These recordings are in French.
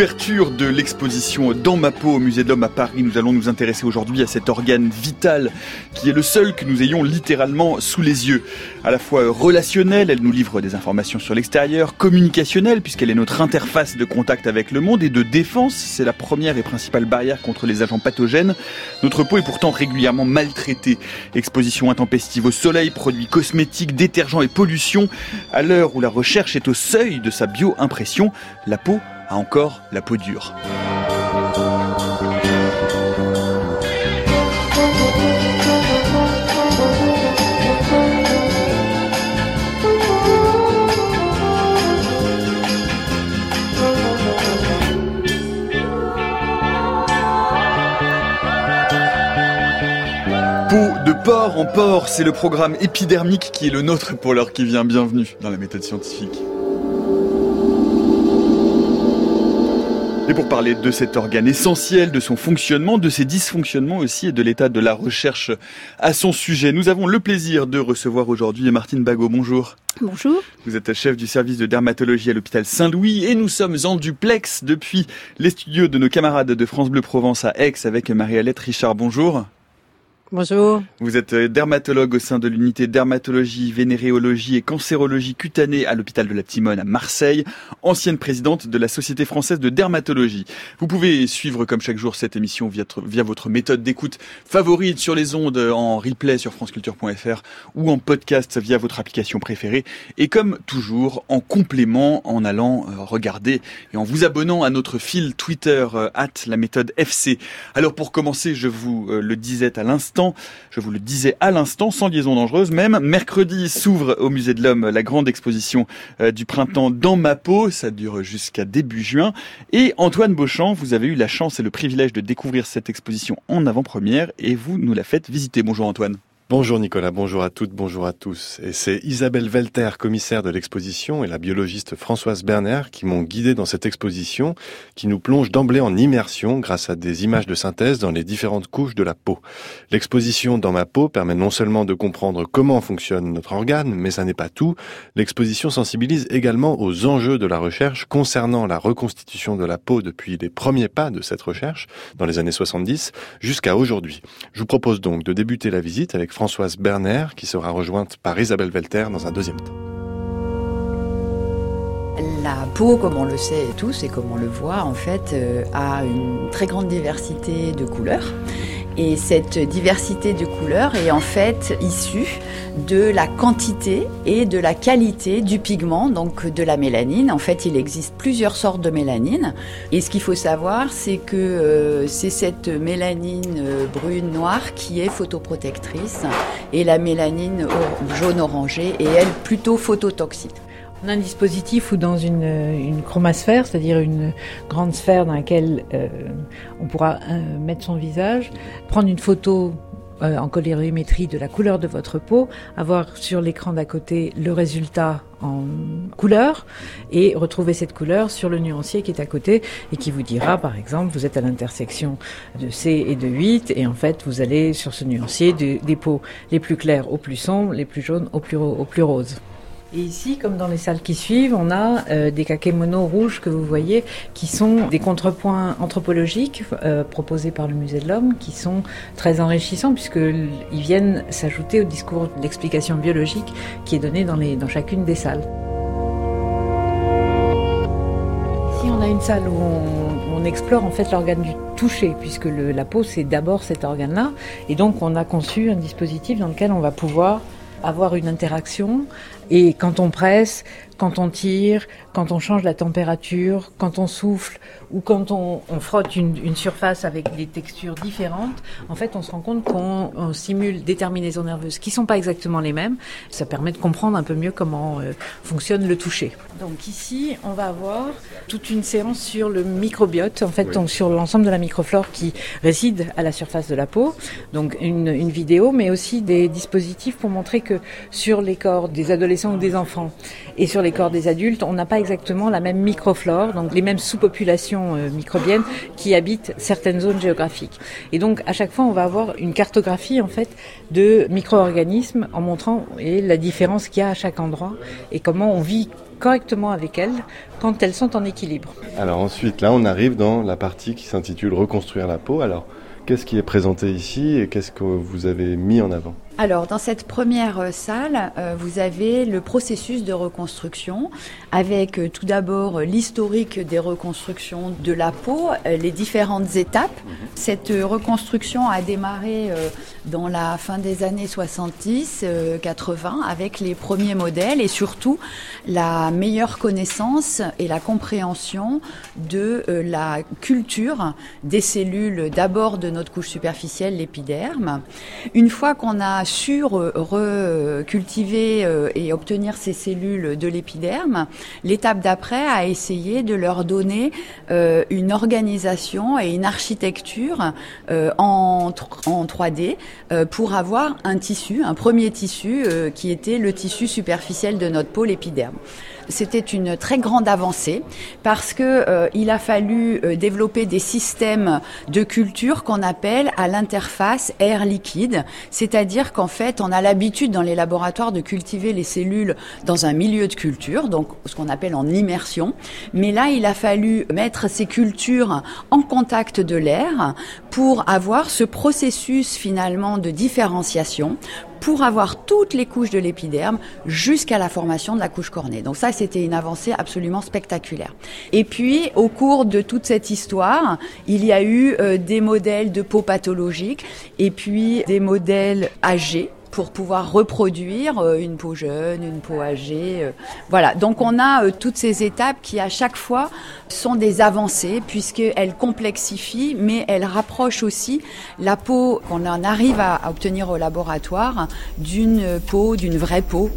Jours de l'exposition Dans ma peau au Musée de à Paris, nous allons nous intéresser aujourd'hui à cet organe vital qui est le seul que nous ayons littéralement sous les yeux. À la fois relationnelle, elle nous livre des informations sur l'extérieur, communicationnelle puisqu'elle est notre interface de contact avec le monde et de défense, c'est la première et principale barrière contre les agents pathogènes. Notre peau est pourtant régulièrement maltraitée. Exposition intempestive au soleil, produits cosmétiques, détergents et pollution. À l'heure où la recherche est au seuil de sa bio-impression, la peau a encore la peau dure. Peau de porc en porc, c'est le programme épidermique qui est le nôtre pour l'heure qui vient. Bienvenue dans la méthode scientifique. Et pour parler de cet organe essentiel, de son fonctionnement, de ses dysfonctionnements aussi et de l'état de la recherche à son sujet, nous avons le plaisir de recevoir aujourd'hui Martine Bagot. Bonjour. Bonjour. Vous êtes chef du service de dermatologie à l'hôpital Saint-Louis et nous sommes en duplex depuis les studios de nos camarades de France Bleu Provence à Aix avec Marie-Alette Richard. Bonjour. Bonjour. Vous êtes euh, dermatologue au sein de l'unité dermatologie, vénéréologie et cancérologie cutanée à l'hôpital de la Timone à Marseille, ancienne présidente de la Société française de dermatologie. Vous pouvez suivre comme chaque jour cette émission via, via votre méthode d'écoute favorite sur les ondes en replay sur franceculture.fr ou en podcast via votre application préférée et comme toujours en complément en allant euh, regarder et en vous abonnant à notre fil Twitter euh, at la méthode FC. Alors pour commencer, je vous le disais à l'instant, je vous le disais à l'instant, sans liaison dangereuse même. Mercredi s'ouvre au Musée de l'Homme la grande exposition euh, du printemps dans ma peau. Ça dure jusqu'à début juin. Et Antoine Beauchamp, vous avez eu la chance et le privilège de découvrir cette exposition en avant-première et vous nous la faites visiter. Bonjour Antoine. Bonjour Nicolas, bonjour à toutes, bonjour à tous. Et c'est Isabelle Velter, commissaire de l'exposition, et la biologiste Françoise Berner qui m'ont guidé dans cette exposition qui nous plonge d'emblée en immersion grâce à des images de synthèse dans les différentes couches de la peau. L'exposition dans ma peau permet non seulement de comprendre comment fonctionne notre organe, mais ça n'est pas tout. L'exposition sensibilise également aux enjeux de la recherche concernant la reconstitution de la peau depuis les premiers pas de cette recherche dans les années 70 jusqu'à aujourd'hui. Je vous propose donc de débuter la visite avec Françoise Berner, qui sera rejointe par Isabelle Velter dans un deuxième temps. La peau, comme on le sait tous et comme on le voit, en fait, euh, a une très grande diversité de couleurs. Et cette diversité de couleurs est en fait issue de la quantité et de la qualité du pigment, donc de la mélanine. En fait, il existe plusieurs sortes de mélanine. Et ce qu'il faut savoir, c'est que euh, c'est cette mélanine euh, brune noire qui est photoprotectrice et la mélanine jaune orangée est elle plutôt phototoxique. A un dispositif ou dans une, une chromasphère, c'est-à-dire une grande sphère dans laquelle euh, on pourra euh, mettre son visage, prendre une photo euh, en colorimétrie de la couleur de votre peau, avoir sur l'écran d'à côté le résultat en couleur et retrouver cette couleur sur le nuancier qui est à côté et qui vous dira par exemple vous êtes à l'intersection de C et de 8 et en fait vous allez sur ce nuancier de, des peaux les plus claires au plus sombres, les plus jaunes au plus, au plus roses. Et ici, comme dans les salles qui suivent, on a euh, des kakémonos rouges que vous voyez, qui sont des contrepoints anthropologiques euh, proposés par le Musée de l'Homme, qui sont très enrichissants puisqu'ils viennent s'ajouter au discours d'explication biologique qui est donné dans, chacune des salles. Ici, on a une salle où on, explore en fait l'organe du toucher, puisque la peau c'est d'abord cet organe-là, et donc on a conçu un dispositif dans lequel on va pouvoir avoir une interaction et quand on presse, quand on tire, quand on change la température, quand on souffle ou quand on, on frotte une, une, surface avec des textures différentes, en fait, on se rend compte qu'on simule des terminaisons nerveuses qui sont pas exactement les mêmes. Ça permet de comprendre un peu mieux comment euh, fonctionne le toucher. Donc ici, on va avoir toute une séance sur le microbiote, en fait, oui. donc sur l'ensemble de la microflore qui réside à la surface de la peau. Donc une, une vidéo, mais aussi des dispositifs pour montrer que sur les corps des adolescents ou des enfants et sur les corps des adultes, on n'a pas exactement la même microflore, donc les mêmes sous-populations euh, microbiennes qui habitent certaines zones géographiques. Et donc à chaque fois, on va avoir une cartographie en fait de micro-organismes en montrant et la différence qu'il y a à chaque endroit et comment on vit correctement avec elles quand elles sont en équilibre. Alors ensuite, là, on arrive dans la partie qui s'intitule Reconstruire la peau. Alors, qu'est-ce qui est présenté ici et qu'est-ce que vous avez mis en avant? Alors, dans cette première euh, salle, euh, vous avez le processus de reconstruction avec euh, tout d'abord l'historique des reconstructions de la peau, les différentes étapes. Mhm. Cette reconstruction a démarré dans la fin des années 70, 80 avec les premiers modèles et surtout la meilleure connaissance et la compréhension de la culture des cellules d'abord de notre couche superficielle, l'épiderme. Une fois qu'on a su recultiver euh, et obtenir ces cellules de l'épiderme, l'étape d'après a essayé de leur donner euh, une organisation et une architecture euh, en, en 3D pour avoir un tissu, un premier tissu qui était le tissu superficiel de notre peau, l'épiderme c'était une très grande avancée parce que euh, il a fallu euh, développer des systèmes de culture qu'on appelle à l'interface air liquide, c'est-à-dire qu'en fait, on a l'habitude dans les laboratoires de cultiver les cellules dans un milieu de culture, donc ce qu'on appelle en immersion, mais là, il a fallu mettre ces cultures en contact de l'air pour avoir ce processus finalement de différenciation pour avoir toutes les couches de l'épiderme jusqu'à la formation de la couche cornée. Donc ça, c'était une avancée absolument spectaculaire. Et puis, au cours de toute cette histoire, il y a eu euh, des modèles de peau pathologique et puis des modèles âgés pour pouvoir reproduire euh, une peau jeune, une peau âgée. Euh. Voilà, donc on a euh, toutes ces étapes qui à chaque fois sont des avancées puisqu'elles complexifient, mais elles rapprochent aussi la peau qu'on en arrive à obtenir au laboratoire d'une peau, d'une vraie peau.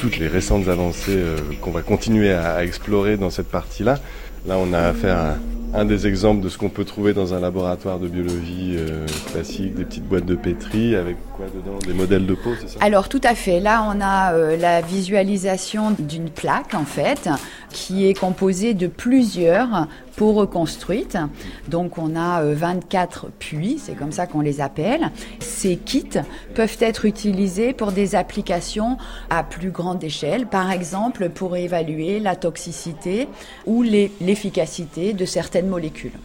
Toutes les récentes avancées euh, qu'on va continuer à, explorer dans cette partie-là. Là, on a affaire à un des exemples de ce qu'on peut trouver dans un laboratoire de biologie euh, classique, des petites boîtes de pétri avec quoi dedans? Des modèles de peau, c'est ça? Alors tout à fait. Là, on a euh, la visualisation d'une plaque en fait qui est composée de plusieurs peaux reconstruites. Donc on a 24 euh, puits, c'est comme ça qu'on les appelle. Ces kits peuvent être utilisés pour des applications à plus grande échelle, par exemple pour évaluer la toxicité ou l'efficacité de certaines molécules.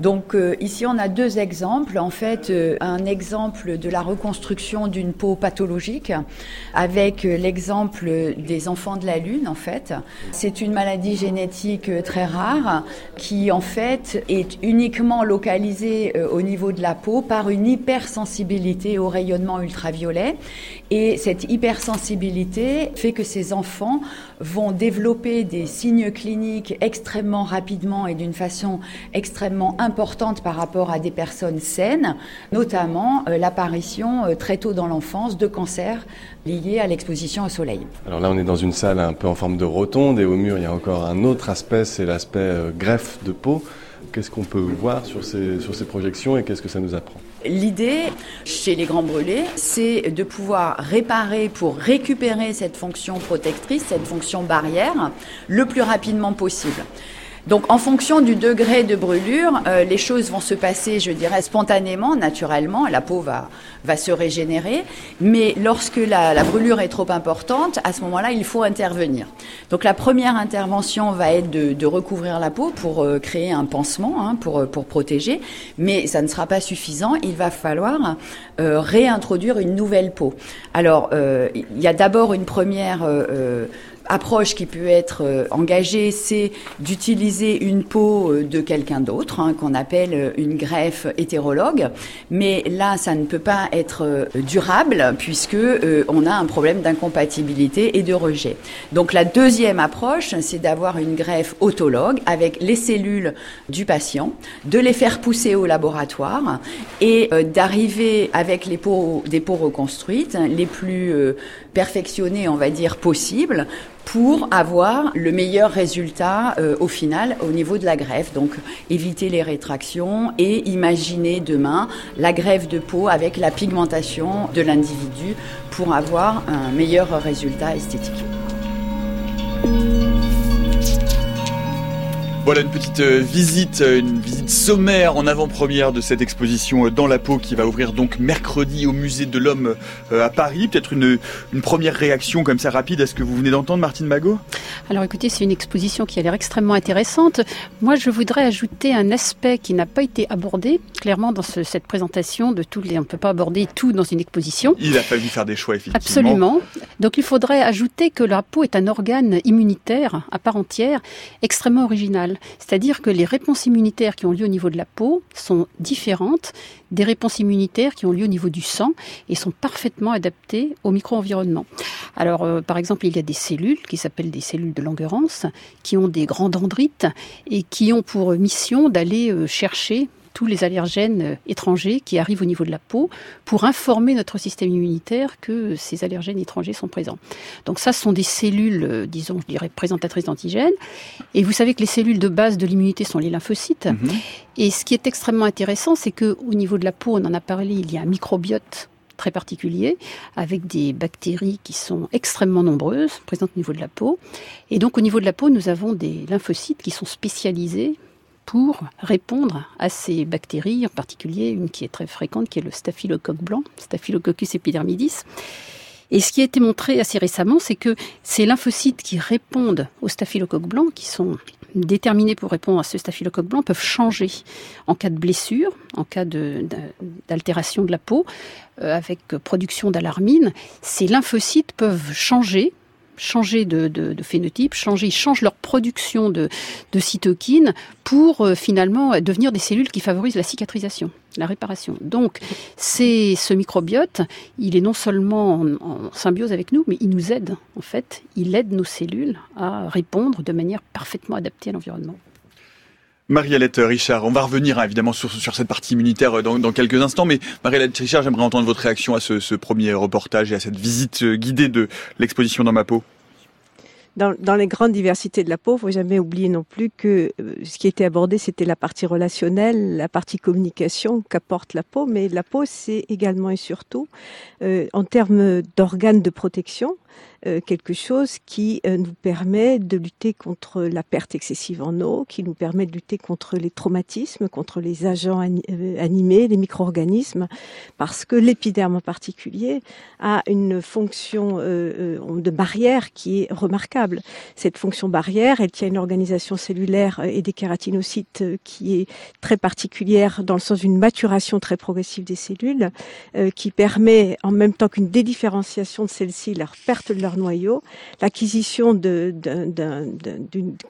Donc euh, ici, on a deux exemples. En fait, euh, un exemple de la reconstruction d'une peau pathologique avec euh, l'exemple des enfants de la Lune, en fait. C'est une maladie génétique très rare qui, en fait, est uniquement localisée au niveau de la peau par une hypersensibilité au rayonnement ultraviolet. Et cette hypersensibilité fait que ces enfants vont développer des signes cliniques extrêmement rapidement et d'une façon extrêmement importante par rapport à des personnes saines, notamment euh, l'apparition euh, très tôt dans l'enfance de cancers liés à l'exposition au soleil. Alors là, on est dans une salle un peu en forme de rotonde et au mur, il y a encore un autre aspect, c'est l'aspect euh, greffe de peau. Qu'est-ce qu'on peut voir sur ces, sur ces projections et qu'est-ce que ça nous apprend? L'idée chez les grands brûlés, c'est de pouvoir réparer pour récupérer cette fonction protectrice, cette fonction barrière, le plus rapidement possible. Donc en fonction du degré de brûlure, euh, les choses vont se passer, je dirais, spontanément, naturellement. La peau va, va se régénérer. Mais lorsque la, brûlure est trop importante, à ce moment-là, il faut intervenir. Donc la première intervention va être de, recouvrir la peau pour euh, créer un pansement, hein, pour, euh, pour protéger. Mais ça ne sera pas suffisant. Il va falloir réintroduire une nouvelle peau. Alors, il y a d'abord une première approche qui peut être euh, engagée, c'est d'utiliser une peau euh, de quelqu'un d'autre, hein, qu'on appelle euh, une greffe hétérologue. Mais là, ça ne peut pas être durable puisque on a un problème d'incompatibilité et de rejet. Donc la deuxième approche, c'est d'avoir une greffe autologue avec les cellules du patient, de les faire pousser au laboratoire et d'arriver avec les peaux, des peaux reconstruites les plus perfectionnées, on va dire, possibles pour avoir le meilleur résultat euh, au final au niveau de la greffe. Donc éviter les rétractions et imaginer demain la greffe de peau avec la pigmentation de l'individu pour avoir un meilleur résultat esthétique. Voilà une petite euh, visite, euh, une visite sommaire en avant-première de cette exposition euh, dans la peau qui va ouvrir donc mercredi au musée de l'homme à Paris. Peut-être une, une première réaction comme ça rapide à ce que vous venez d'entendre, Martine Magot Alors écoutez, c'est une exposition qui a l'air extrêmement intéressante. Moi, je voudrais ajouter un aspect qui n'a pas été abordé clairement dans cette présentation de tous les. On ne peut pas aborder tout dans une exposition. Il a fallu faire des choix, effectivement. Absolument. Donc il faudrait ajouter que la peau est un organe immunitaire à part entière, extrêmement original. C'est-à-dire que les réponses immunitaires qui ont lieu au niveau de la peau sont différentes des réponses immunitaires qui ont lieu au niveau du sang et sont parfaitement adaptées au micro-environnement. Alors, euh, par exemple, il y a des cellules qui s'appellent des cellules de Langerhans, qui ont des grands dendrites et qui ont pour mission d'aller euh, chercher tous les allergènes euh, étrangers qui arrivent au niveau de la peau pour informer notre système immunitaire que ces allergènes étrangers sont présents. Donc ça, ce sont des cellules, euh, disons, je dirais, présentatrices d'antigènes. Et vous savez que les cellules de base de l'immunité sont les lymphocytes. Mhm. Et ce qui est extrêmement intéressant, c'est que au niveau de la peau, on en a parlé, il y a un microbiote très particulier, avec des bactéries qui sont extrêmement nombreuses, présentes au niveau de la peau. Et donc au niveau de la peau, nous avons des lymphocytes qui sont spécialisés pour répondre à ces bactéries, en particulier une qui est très fréquente, qui est le staphylocoque blanc, Staphylococcus epidermidis. Et ce qui a été montré assez récemment, c'est que ces lymphocytes qui répondent au staphylocoque blanc, qui sont déterminés pour répondre à ce staphylocoque blanc, peuvent changer en cas de blessure, en cas d'altération de, la peau, euh, avec production d'alarmine. Ces lymphocytes peuvent changer changer de, phénotype, changer, ils leur production de, cytokines pour euh, finalement devenir des cellules qui favorisent la cicatrisation, la réparation. Donc, c'est ce microbiote, il est non seulement en, symbiose avec nous, mais il nous aide en fait. Il aide nos cellules à répondre de manière parfaitement adaptée à l'environnement. Marie-Alette Richard, on va revenir hein, évidemment sur, cette partie immunitaire euh, dans, quelques instants, mais Marie-Alette Richard, j'aimerais entendre votre réaction à ce, premier reportage et à cette visite euh, guidée de l'exposition dans ma peau. Dans, les grandes diversités de la peau, faut jamais oublier non plus que euh, ce qui était abordé, c'était la partie relationnelle, la partie communication qu'apporte la peau, mais la peau, c'est également et surtout, en termes d'organes de protection, quelque chose qui euh, nous permet de lutter contre la perte excessive en eau, qui nous permet de lutter contre les traumatismes, contre les agents euh, animés, les micro-organismes, parce que l'épiderme en particulier a une fonction de barrière qui est remarquable. Cette fonction barrière, elle tient une organisation cellulaire et des kératinocytes qui est très particulière dans le sens d'une maturation très progressive des cellules, qui permet en même temps qu'une dédifférenciation de celles-ci, leur perte de leur noyau, l'acquisition d'une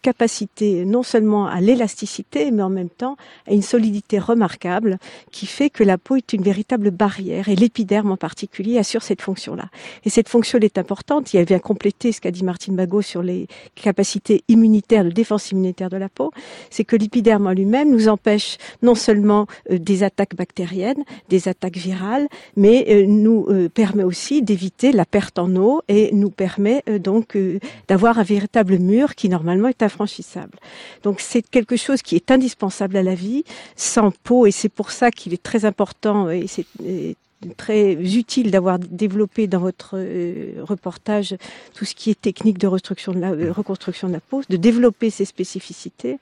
capacité non seulement à l'élasticité, mais en même temps à une solidité remarquable qui fait que la peau est une véritable barrière et l'épiderme en particulier assure cette fonction-là. Et cette fonction est importante, et elle vient compléter ce qu'a dit Martine Bagot sur les capacités immunitaires, de défense immunitaire de la peau, c'est que l'épiderme en lui-même nous empêche non seulement euh, des attaques bactériennes, des attaques virales, mais euh, nous euh, permet aussi d'éviter la perte en eau et nous permet euh, donc euh, d'avoir un véritable mur qui normalement est infranchissable. Donc c'est quelque chose qui est indispensable à la vie, sans peau, et c'est pour ça qu'il est très important et c'est très utile d'avoir développé dans votre euh, reportage tout ce qui est technique de de la, reconstruction de la peau, de développer ces spécificités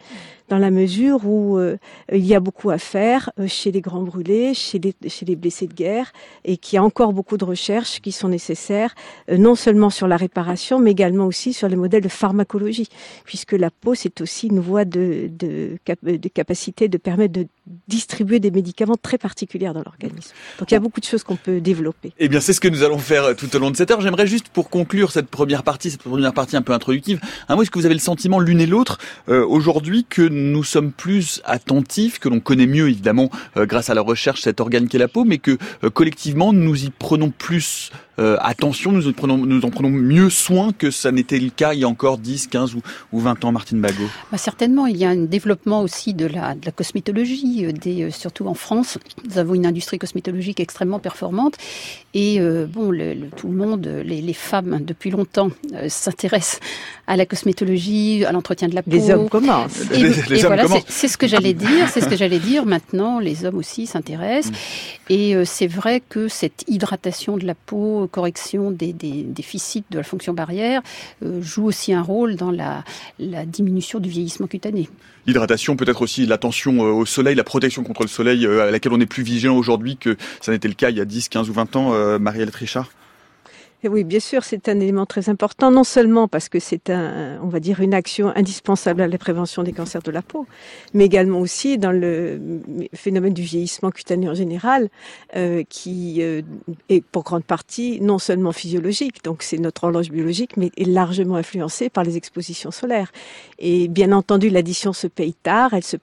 dans la mesure où euh, il y a beaucoup à faire euh, chez les grands brûlés, chez les, chez les blessés de guerre, et qu'il y a encore beaucoup de recherches qui sont nécessaires, euh, non seulement sur la réparation, mais également aussi sur les modèles de pharmacologie, puisque la peau, c'est aussi une voie de, de, de capacité de permettre de distribuer des médicaments très particuliers dans l'organisme. Donc il y a beaucoup de qu'on peut développer. Eh bien, c'est ce que nous allons faire tout au long de cette heure. J'aimerais juste, pour conclure cette première partie, cette première partie un peu introductive, un mot, est-ce que vous avez le sentiment l'une et l'autre aujourd'hui que nous sommes plus attentifs, que l'on connaît mieux évidemment euh, grâce à la recherche cet organe qu'est la peau, mais que euh, collectivement nous y prenons plus euh, attention, nous en, prenons, mieux soin que ça n'était le cas il y a encore 10, 15 ou, ou 20 ans, Martine Bagot bah Certainement, il y a un développement aussi de la, de cosmétologie, euh, euh, surtout en France. Nous avons une industrie cosmétologique extrêmement performante et bon, tout le monde, les, les femmes depuis longtemps s'intéressent à la cosmétologie, à l'entretien de la peau. Les hommes commencent. Et, les, voilà, c'est ce que j'allais dire, c'est ce que j'allais dire. Maintenant, les hommes aussi s'intéressent. Mm. Et c'est vrai que cette hydratation de la peau, correction des, déficits de la fonction barrière joue aussi un rôle dans la, la diminution du vieillissement cutané. L'hydratation, peut-être aussi l'attention au soleil, la protection contre le soleil à laquelle on est plus vigilant aujourd'hui que ça n'était le cas il y a 10, 15 ou 20 ans, Marielle Oui, bien sûr, c'est un élément très important, non seulement parce que c'est un, on va dire, une action indispensable à la prévention des cancers de la peau, mais également aussi dans le phénomène du vieillissement cutané en général, euh, qui euh, est pour grande partie non seulement physiologique, donc c'est notre horloge biologique, mais est largement influencé par les expositions solaires. Et bien entendu, l'addition se paye tard, elle se,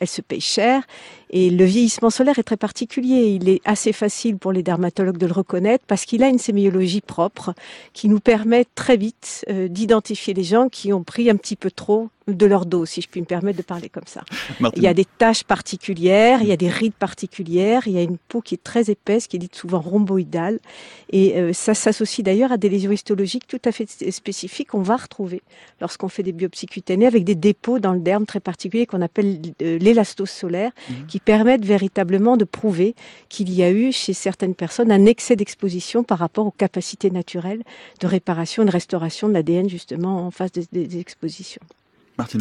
elle se paye cher, et le vieillissement solaire est très particulier. Il est assez facile pour les dermatologues de le reconnaître parce qu'il a une sémiologie propre qui nous permet très vite euh, d'identifier les gens qui ont pris un petit peu trop de leur dos, si je puis me permettre de parler comme ça. Il y a des taches particulières, il y a des rides particulières, il y a une peau qui est très épaisse, qui est dite souvent rhomboïdale, et euh, ça s'associe d'ailleurs à des lésions histologiques tout à fait spécifiques qu'on va retrouver lorsqu'on fait des biopsies cutanées avec des dépôts dans le derme très particuliers qu'on appelle euh, l'élastose solaire, mhm. qui permettent véritablement de prouver qu'il y a eu chez certaines personnes un excès d'exposition par rapport aux capacités naturelles de réparation et de restauration de l'ADN justement en face des expositions. Martine.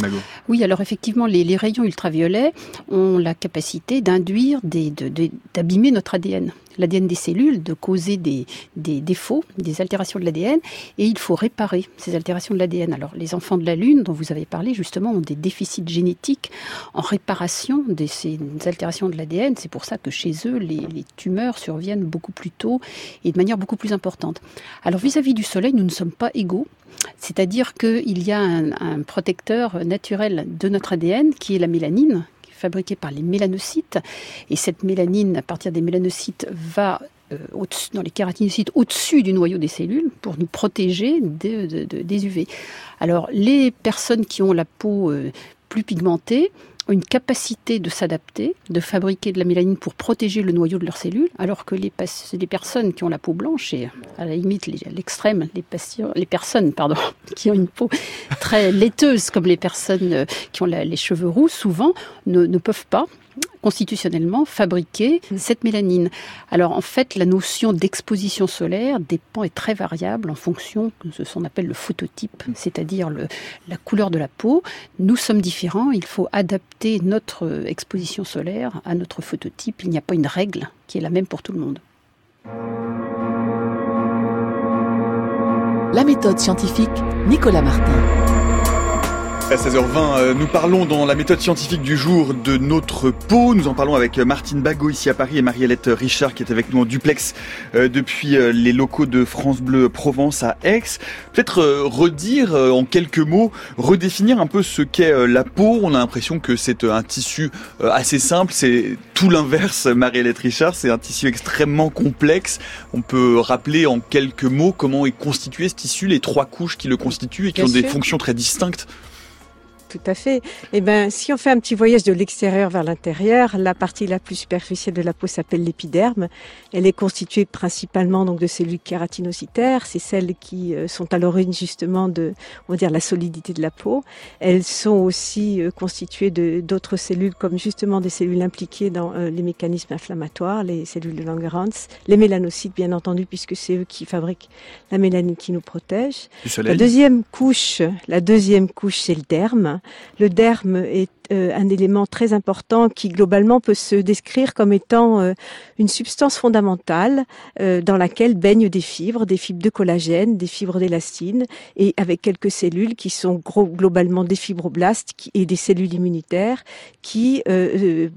Oui, alors effectivement, les, rayons ultraviolets ont la capacité d'induire, d'abîmer notre ADN. L'ADN des cellules, de causer des, défauts, des altérations de l'ADN, et il faut réparer ces altérations de l'ADN. Alors, les enfants de la Lune, dont vous avez parlé, justement, ont des déficits génétiques en réparation de ces altérations de l'ADN. C'est pour ça que chez eux, les, tumeurs surviennent beaucoup plus tôt et de manière beaucoup plus importante. Alors, vis-à-vis du Soleil, nous ne sommes pas égaux. C'est-à-dire qu'il y a un, protecteur naturel de notre ADN qui est la mélanine, fabriquée par les mélanocytes. Et cette mélanine, à partir des mélanocytes, va euh, dans les kératinocytes au-dessus du noyau des cellules pour nous protéger des UV. Alors, les personnes qui ont la peau euh, plus pigmentée, une capacité de s'adapter, de fabriquer de la mélanine pour protéger le noyau de leurs cellules, alors que les, personnes qui ont la peau blanche, et à la limite l'extrême, les, personnes pardon, qui ont une peau très laiteuse, comme les personnes euh, qui ont les cheveux roux, souvent ne peuvent pas constitutionnellement fabriquer mm. cette mélanine. Alors en fait, la notion d'exposition solaire dépend et très variable en fonction de ce qu'on appelle le phototype, mm. c'est-à-dire la couleur de la peau. Nous sommes différents, il faut adapter notre exposition solaire à notre phototype. Il n'y a pas une règle qui est la même pour tout le monde. La méthode scientifique, Nicolas Martin. À 16h20, euh, nous parlons dans la méthode scientifique du jour de notre peau. Nous en parlons avec euh, Martine Bagot ici à Paris et Mariellette Richard qui est avec nous en duplex euh, depuis les locaux de France Bleu Provence à Aix. Peut-être redire en quelques mots, redéfinir un peu ce qu'est la peau. On a l'impression que c'est un tissu assez simple. C'est tout l'inverse, Mariellette Richard. C'est un tissu extrêmement complexe. On peut rappeler en quelques mots comment est constitué ce tissu, les trois couches qui le constituent et qui ont des fonctions très distinctes tout à fait. Eh ben, si on fait un petit voyage de l'extérieur vers l'intérieur, la partie la plus superficielle de la peau s'appelle l'épiderme. Elle est constituée principalement donc de cellules kératinocytaires. C'est celles qui euh, sont à l'origine justement de, on va dire, la solidité de la peau. Elles sont aussi euh, constituées de d'autres cellules comme justement des cellules impliquées dans euh, les mécanismes inflammatoires, les cellules de Langerhans, les mélanocytes bien entendu puisque c'est eux qui fabriquent la mélanine qui nous protège. La deuxième couche, la deuxième couche, c'est le derme. Le derme est euh, un élément très important qui globalement peut se décrire comme étant euh, une substance fondamentale euh, dans laquelle baignent des fibres, des fibres de collagène, des fibres d'élastine et avec quelques cellules qui sont globalement des fibroblastes et des cellules immunitaires qui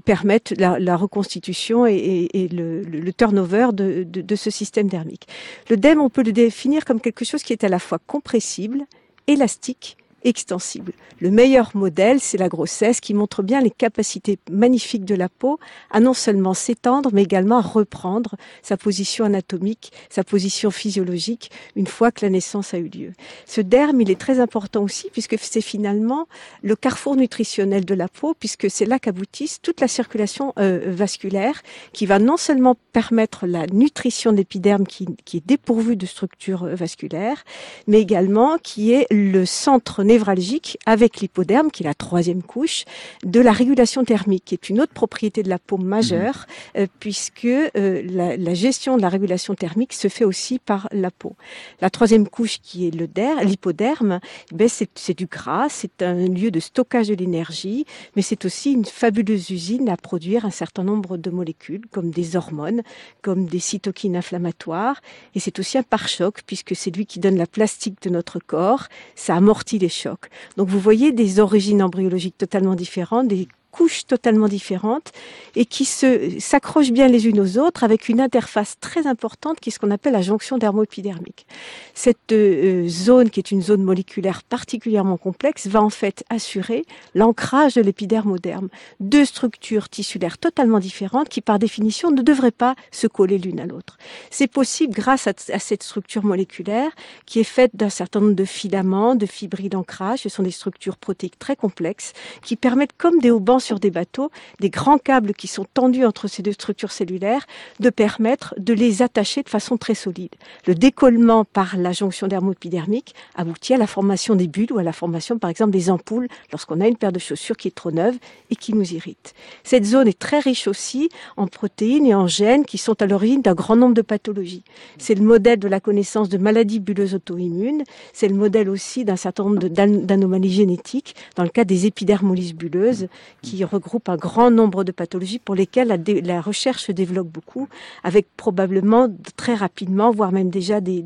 permettent la, reconstitution et, le, turnover de, de ce système dermique. Le derme, on peut le définir comme quelque chose qui est à la fois compressible, élastique extensible. Le meilleur modèle, c'est la grossesse qui montre bien les capacités magnifiques de la peau à non seulement s'étendre, mais également à reprendre sa position anatomique, sa position physiologique une fois que la naissance a eu lieu. Ce derme, il est très important aussi puisque c'est finalement le carrefour nutritionnel de la peau puisque c'est là qu'aboutisse toute la circulation euh, vasculaire qui va non seulement permettre la nutrition de l'épiderme qui, est dépourvu de structures euh, vasculaires, mais également qui est le centre névralgique névralgique avec l'hypoderme, qui est la troisième couche, de la régulation thermique, qui est une autre propriété de la peau majeure, mhm. euh, puisque euh, la, la, gestion de la régulation thermique se fait aussi par la peau. La troisième couche, qui est le l'hypoderme, ben c'est du gras, c'est un lieu de stockage de l'énergie, mais c'est aussi une fabuleuse usine à produire un certain nombre de molécules, comme des hormones, comme des cytokines inflammatoires, et c'est aussi un pare-choc, puisque c'est lui qui donne la plastique de notre corps, ça amortit les chocs. Donc vous voyez des origines embryologiques totalement différentes, des couches totalement différentes et qui se s'accrochent bien les unes aux autres avec une interface très importante qui est ce qu'on appelle la jonction dermo-épidermique. Cette euh, zone, qui est une zone moléculaire particulièrement complexe, va en fait assurer l'ancrage de l'épiderme au derme. Deux structures tissulaires totalement différentes qui, par définition, ne devraient pas se coller l'une à l'autre. C'est possible grâce à, à, cette structure moléculaire qui est faite d'un certain nombre de filaments, de fibrilles d'ancrage. Ce sont des structures protéiques très complexes qui permettent, comme des haubans sur des bateaux, des grands câbles qui sont tendus entre ces deux structures cellulaires, de permettre de les attacher de façon très solide. Le décollement par la jonction dermo-épidermique aboutit à la formation des bulles ou à la formation, par exemple, des ampoules lorsqu'on a une paire de chaussures qui est trop neuve et qui nous irrite. Cette zone est très riche aussi en protéines et en gènes qui sont à l'origine d'un grand nombre de pathologies. C'est le modèle de la connaissance de maladies bulleuses auto-immunes. C'est le modèle aussi d'un certain nombre d'anomalies génétiques dans le cas des épidermolyses bulleuses qui regroupe un grand nombre de pathologies pour lesquelles la, recherche se développe beaucoup, avec probablement très rapidement, voire même déjà des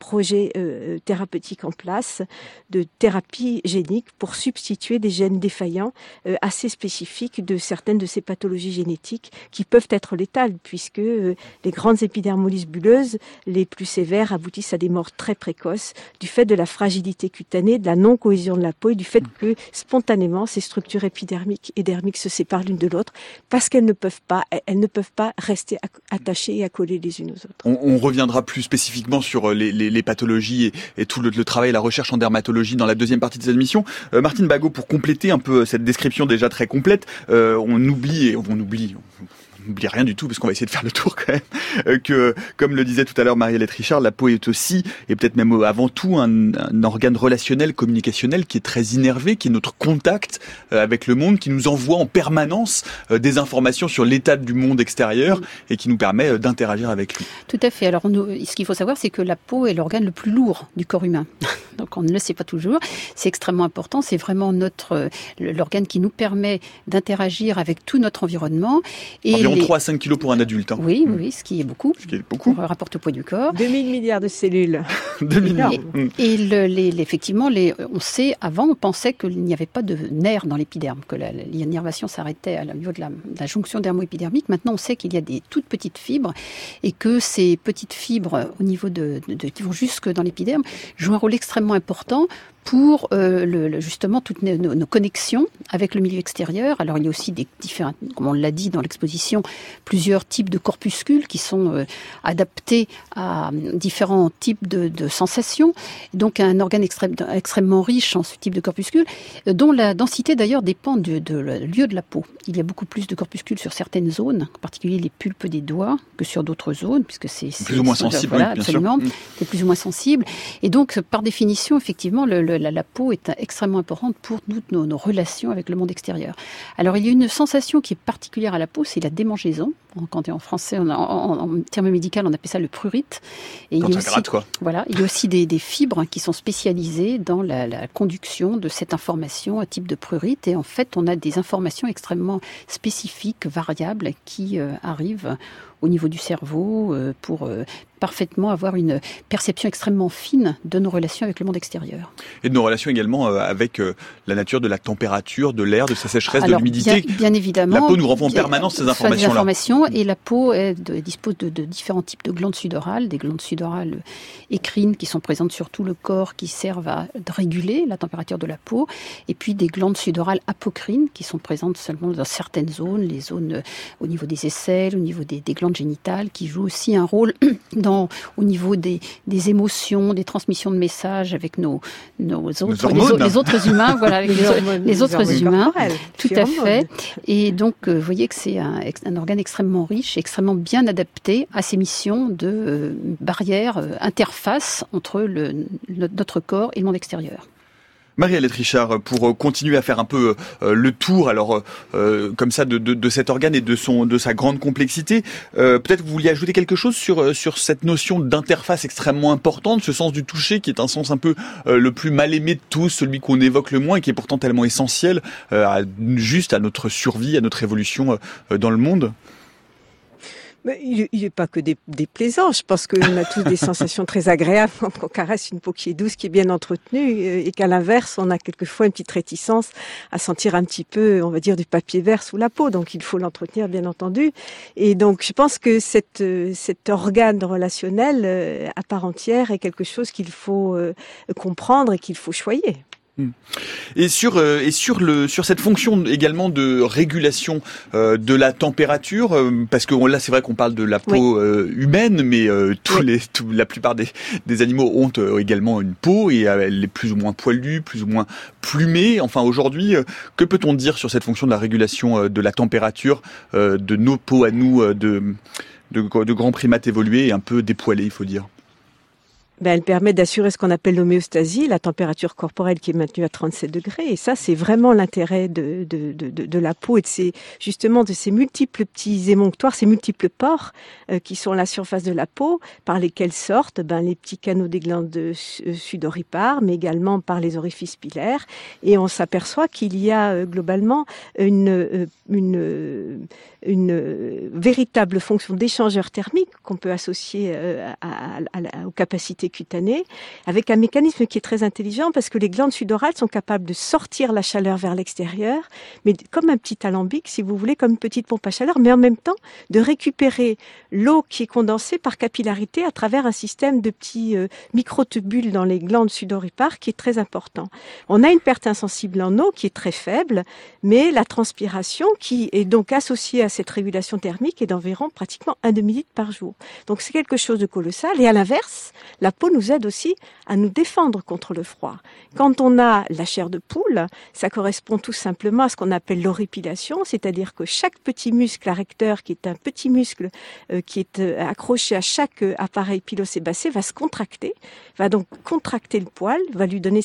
projets euh, thérapeutiques en place de thérapie génique pour substituer des gènes défaillants euh, assez spécifiques de certaines de ces pathologies génétiques qui peuvent être létales puisque euh, les grandes épidermolyses bulleuses les plus sévères aboutissent à des morts très précoces du fait de la fragilité cutanée, de la non-cohésion de la peau et du fait que spontanément ces structures épidermiques et dermiques se séparent l'une de l'autre parce qu'elles ne peuvent pas elles ne peuvent pas rester attachées et accolées les unes aux autres. On, reviendra plus spécifiquement sur les les, pathologies et, tout le, travail la recherche en dermatologie dans la deuxième partie de cette émission. Euh, Martine Bagot, pour compléter un peu cette description déjà très complète, euh, on oublie, et on oublie, n'oublie rien du tout, parce qu'on va essayer de faire le tour quand même, euh, que, comme le disait tout à l'heure Marie-Hélène Richard, la peau est aussi, et peut-être même avant tout, un, organe relationnel, communicationnel, qui est très innervé, qui est notre contact euh, avec le monde, qui nous envoie en permanence euh, des informations sur l'état du monde extérieur, et qui nous permet d'interagir avec lui. Tout à fait. Alors, ce qu'il faut savoir, c'est que la peau est l'organe le plus lourd du corps humain. Donc, on ne le sait pas toujours. C'est extrêmement important. C'est vraiment notre l'organe qui nous permet d'interagir avec tout notre environnement. Et 3 à 5 kilos pour un adulte. Hein. Oui, oui, ce qui est beaucoup. Ce qui est beaucoup. Pour rapport au poids du corps. 2000 milliards de cellules. 2000 milliards. Et, les, effectivement, les, on sait, avant, on pensait qu'il n'y avait pas de nerfs dans l'épiderme, que l'innervation s'arrêtait au niveau de la, jonction dermo-épidermique. Maintenant, on sait qu'il y a des toutes petites fibres et que ces petites fibres, au niveau de, de qui vont jusque dans l'épiderme, jouent un rôle extrêmement important pour euh, le, justement toutes nos, connexions avec le milieu extérieur. Alors il y a aussi des différents, comme on l'a dit dans l'exposition, plusieurs types de corpuscules qui sont euh, adaptés à différents types de, sensations. Donc un organe extrêmement riche en ce type de corpuscules, euh, dont la densité d'ailleurs dépend de, lieu de la peau. Il y a beaucoup plus de corpuscules sur certaines zones, en particulier les pulpes des doigts, que sur d'autres zones, puisque c'est plus ou moins sensible. Voilà, absolument, mm. c'est plus ou moins sensible. Et donc par définition, effectivement, le la, peau est extrêmement importante pour toutes nos, relations avec le monde extérieur. Alors il y a une sensation qui est particulière à la peau, c'est la démangeaison. Quand en français, en, en, termes médicaux, on appelle ça le prurite. Et il y a aussi, quoi. Voilà, il y a aussi des, fibres qui sont spécialisées dans la, conduction de cette information à type de prurite. Et en fait, on a des informations extrêmement spécifiques, variables, qui euh, arrivent au niveau du cerveau euh, pour euh, parfaitement avoir une perception extrêmement fine de nos relations avec le monde extérieur. Et de nos relations également euh, avec la nature de la température, de l'air, de sa sécheresse, de l'humidité. Bien, évidemment. La peau nous renvoie en permanence ces informations-là. informations et la peau dispose de, différents types de glandes sudorales, des glandes sudorales écrines qui sont présentes sur tout le corps, qui servent à réguler la température de la peau, et puis des glandes sudorales apocrines qui sont présentes seulement dans certaines zones, les zones au niveau des aisselles, au niveau des, des glandes génitale qui joue aussi un rôle dans, au niveau des, des émotions, des transmissions de messages avec nos, nos autres, les, autres humains, voilà, avec les, autres humains. Tout à fait. Et donc, euh, vous voyez que c'est un, un, organe extrêmement riche, extrêmement bien adapté à ces missions de euh, barrière, euh, interface entre le, notre corps et le monde extérieur. Marie-Alette Richard, pour euh, continuer à faire un peu euh, le tour, alors euh, comme ça, de, de, cet organe et de son, de sa grande complexité, peut-être vous vouliez ajouter quelque chose sur sur cette notion d'interface extrêmement importante, ce sens du toucher qui est un sens un peu le plus mal aimé de tous, celui qu'on évoque le moins et qui est pourtant tellement essentiel, à, juste à notre survie, à notre évolution dans le monde? Mais il n'est pas que des, plaisants. Je pense qu'on a tous des sensations très agréables quand on caresse une peau qui est douce, qui est bien entretenue, euh, et qu'à l'inverse, on a quelquefois une petite réticence à sentir un petit peu, on va dire, du papier vert sous la peau. Donc il faut l'entretenir, bien entendu. Et donc je pense que cette, euh, cet organe relationnel euh, à part entière est quelque chose qu'il faut comprendre et qu'il faut choyer. Et sur euh, et sur le sur cette fonction également de régulation euh, de la température, euh, parce que là c'est vrai qu'on parle de la peau humaine, mais tous les la plupart des, des animaux ont également une peau et elle est plus ou moins poilue, plus ou moins plumée. Enfin aujourd'hui, que peut-on dire sur cette fonction de la régulation de la température de nos peaux à nous de de, de grands primates évolués et un peu dépoilés, il faut dire? Ben, elle permet d'assurer ce qu'on appelle l'homéostasie, la température corporelle qui est maintenue à 37 degrés. Et ça, c'est vraiment l'intérêt de, de, de, de, la peau et de ces, justement de ces multiples petits émonctoires, ces multiples pores euh, qui sont la surface de la peau, par lesquels sortent ben, les petits canaux des glandes de, euh, sudoripares, mais également par les orifices pilaires. Et on s'aperçoit qu'il y a euh, globalement une, une, une véritable fonction d'échangeur thermique qu'on peut associer à, à, à, aux capacités cutanée, avec un mécanisme qui est très intelligent parce que les glandes sudorales sont capables de sortir la chaleur vers l'extérieur, mais comme un petit alambic, si vous voulez, comme une petite pompe à chaleur, mais en même temps de récupérer l'eau qui est condensée par capillarité à travers un système de petits euh, microtubules dans les glandes sudoripares qui est très important. On a une perte insensible en eau qui est très faible, mais la transpiration qui est donc associée à cette régulation thermique est d'environ pratiquement un demi-litre par jour. Donc c'est quelque chose de colossal. Et à l'inverse, la peau nous aide aussi à nous défendre contre le froid. Quand on a la chair de poule, ça correspond tout simplement à ce qu'on appelle l'horripilation, c'est-à-dire que chaque petit muscle arrecteur, qui est un petit muscle euh, qui est euh, accroché à chaque euh, appareil pilosébacé, va se contracter, va donc contracter le poil, va lui donner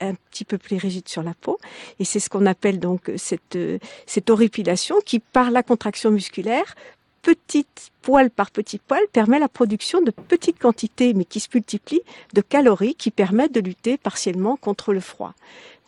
un petit peu plus rigide sur la peau, et c'est ce qu'on appelle donc cette, cette horripilation qui, par la contraction musculaire, petite poil par petit poil permet la production de petites quantités, mais qui se multiplient, de calories qui permettent de lutter partiellement contre le froid.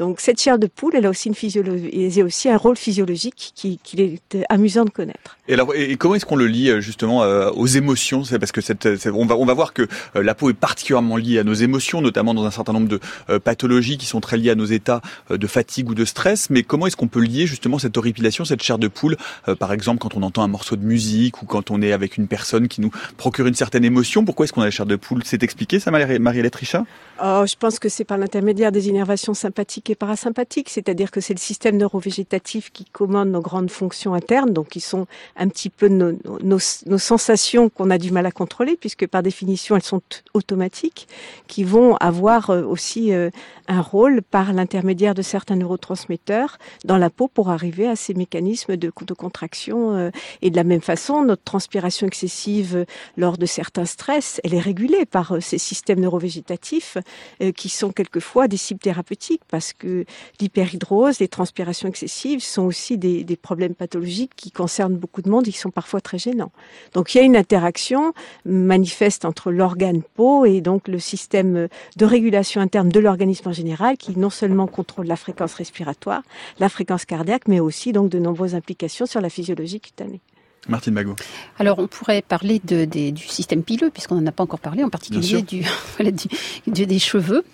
Donc cette chair de poule, elle a aussi une physiologie, aussi un rôle physiologique qu'il qui est amusant de connaître. Et alors, et comment est-ce qu'on le lie euh, justement euh, aux émotions? C'est parce que cette, on va on va voir que euh, la peau est particulièrement liée à nos émotions, notamment dans un certain nombre de pathologies qui sont très liées à nos états de fatigue ou de stress. Mais comment est-ce qu'on peut lier justement cette horripilation, cette chair de poule, par exemple quand on entend un morceau de musique ou quand on est avec une personne qui nous procure une certaine émotion? Pourquoi est-ce qu'on a la chair de poule? C'est expliqué ça, Marie-Hélène Richard Oh, je pense que c'est par l'intermédiaire des innervations sympathiques et parasympathiques, c'est-à-dire que c'est le système neurovégétatif qui commande nos grandes fonctions internes, donc qui sont un petit peu nos, sensations qu'on a du mal à contrôler, puisque par définition elles sont automatiques, qui vont avoir euh, aussi euh, un rôle par l'intermédiaire de certains neurotransmetteurs dans la peau pour arriver à ces mécanismes de, de contraction. Euh, et de la même façon, notre transpiration excessive lors de certains stress, elle est régulée par ces systèmes neurovégétatifs qui sont quelquefois des cibles thérapeutiques parce que l'hyperhydrose, les transpirations excessives sont aussi des, des, problèmes pathologiques qui concernent beaucoup de monde et qui sont parfois très gênants. Donc il y a une interaction manifeste entre l'organe peau et donc le système de régulation interne de l'organisme en général qui non seulement contrôle la fréquence respiratoire, la fréquence cardiaque, mais aussi donc de nombreuses implications sur la physiologie cutanée. Martine Magot. Alors, on pourrait parler de, du système pileux, puisqu'on n'en a pas encore parlé, en particulier du, du, des cheveux.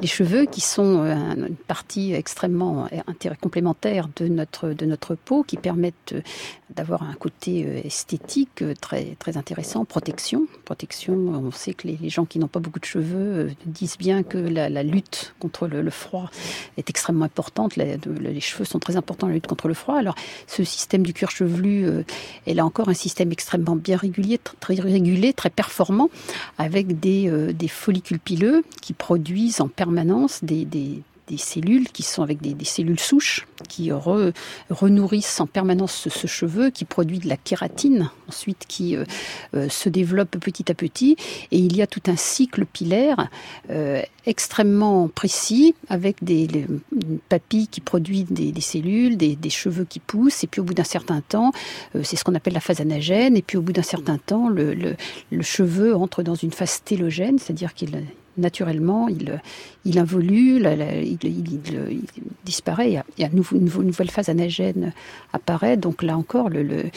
Les cheveux qui sont euh, une partie extrêmement euh, complémentaire de notre, de notre peau, qui permettent euh, d'avoir un côté esthétique très, très intéressant, protection. Protection, on sait que les, gens qui n'ont pas beaucoup de cheveux disent bien que la, lutte contre le, froid est extrêmement importante. Les, les, cheveux sont très importants la lutte contre le froid. Alors, ce système du cuir chevelu elle a encore un système extrêmement bien régulier, très régulé, très performant, avec des, euh, des follicules pileux qui produisent en permanence des cellules qui sont avec des, cellules souches qui renourrissent en permanence ce, cheveu, qui produit de la kératine, ensuite qui euh, euh, se développe petit à petit. Et il y a tout un cycle pilaire euh, extrêmement précis avec des papilles qui produisent des, cellules, des, cheveux qui poussent. Et puis au bout d'un certain temps, c'est ce qu'on appelle la phase anagène. Et puis au bout d'un certain temps, le, le cheveu entre dans une phase télogène, c'est-à-dire qu'il naturellement, il, il involue, il, disparaît, et une, nouvelle phase anagène apparaît. Donc là encore, le,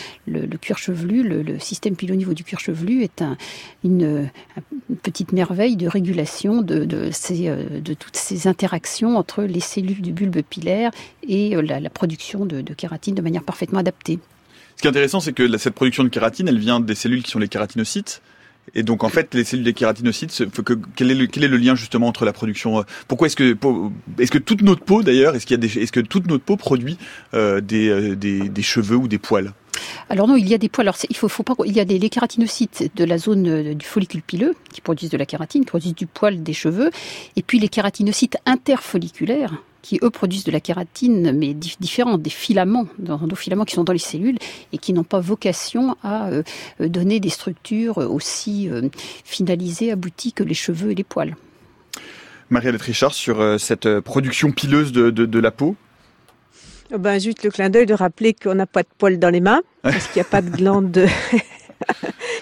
cuir chevelu, le, système pile au niveau du cuir chevelu est une, petite merveille de régulation de, de, euh, de, toutes ces interactions entre les cellules du bulbe pilaire et euh, la, production de, kératine de manière parfaitement adaptée. Ce qui est intéressant, c'est que cette production de kératine, elle vient des cellules qui sont les kératinocytes. Et donc en fait, les cellules des kératinocytes, quel, est le, est lien justement entre la production euh, Pourquoi est-ce que est-ce que toute notre peau d'ailleurs, est-ce que toute notre peau produit euh, des, euh, des, cheveux ou des poils? Alors non, il y a des poils. Il faut, pas. Il y a les kératinocytes de la zone du follicule pileux qui produisent de la kératine, qui produisent du poil, des cheveux, et puis les kératinocytes interfolliculaires qui eux produisent de la kératine, mais différente, des filaments, des filaments qui sont dans les cellules et qui n'ont pas vocation à euh, donner des structures aussi euh, finalisées, abouties que les cheveux et les poils. Marie-Alette Richard, sur euh, cette production pileuse de, de, la peau ben, Juste le clin d'œil de rappeler qu'on n'a pas de poils dans les mains, parce qu'il n'y a pas de glandes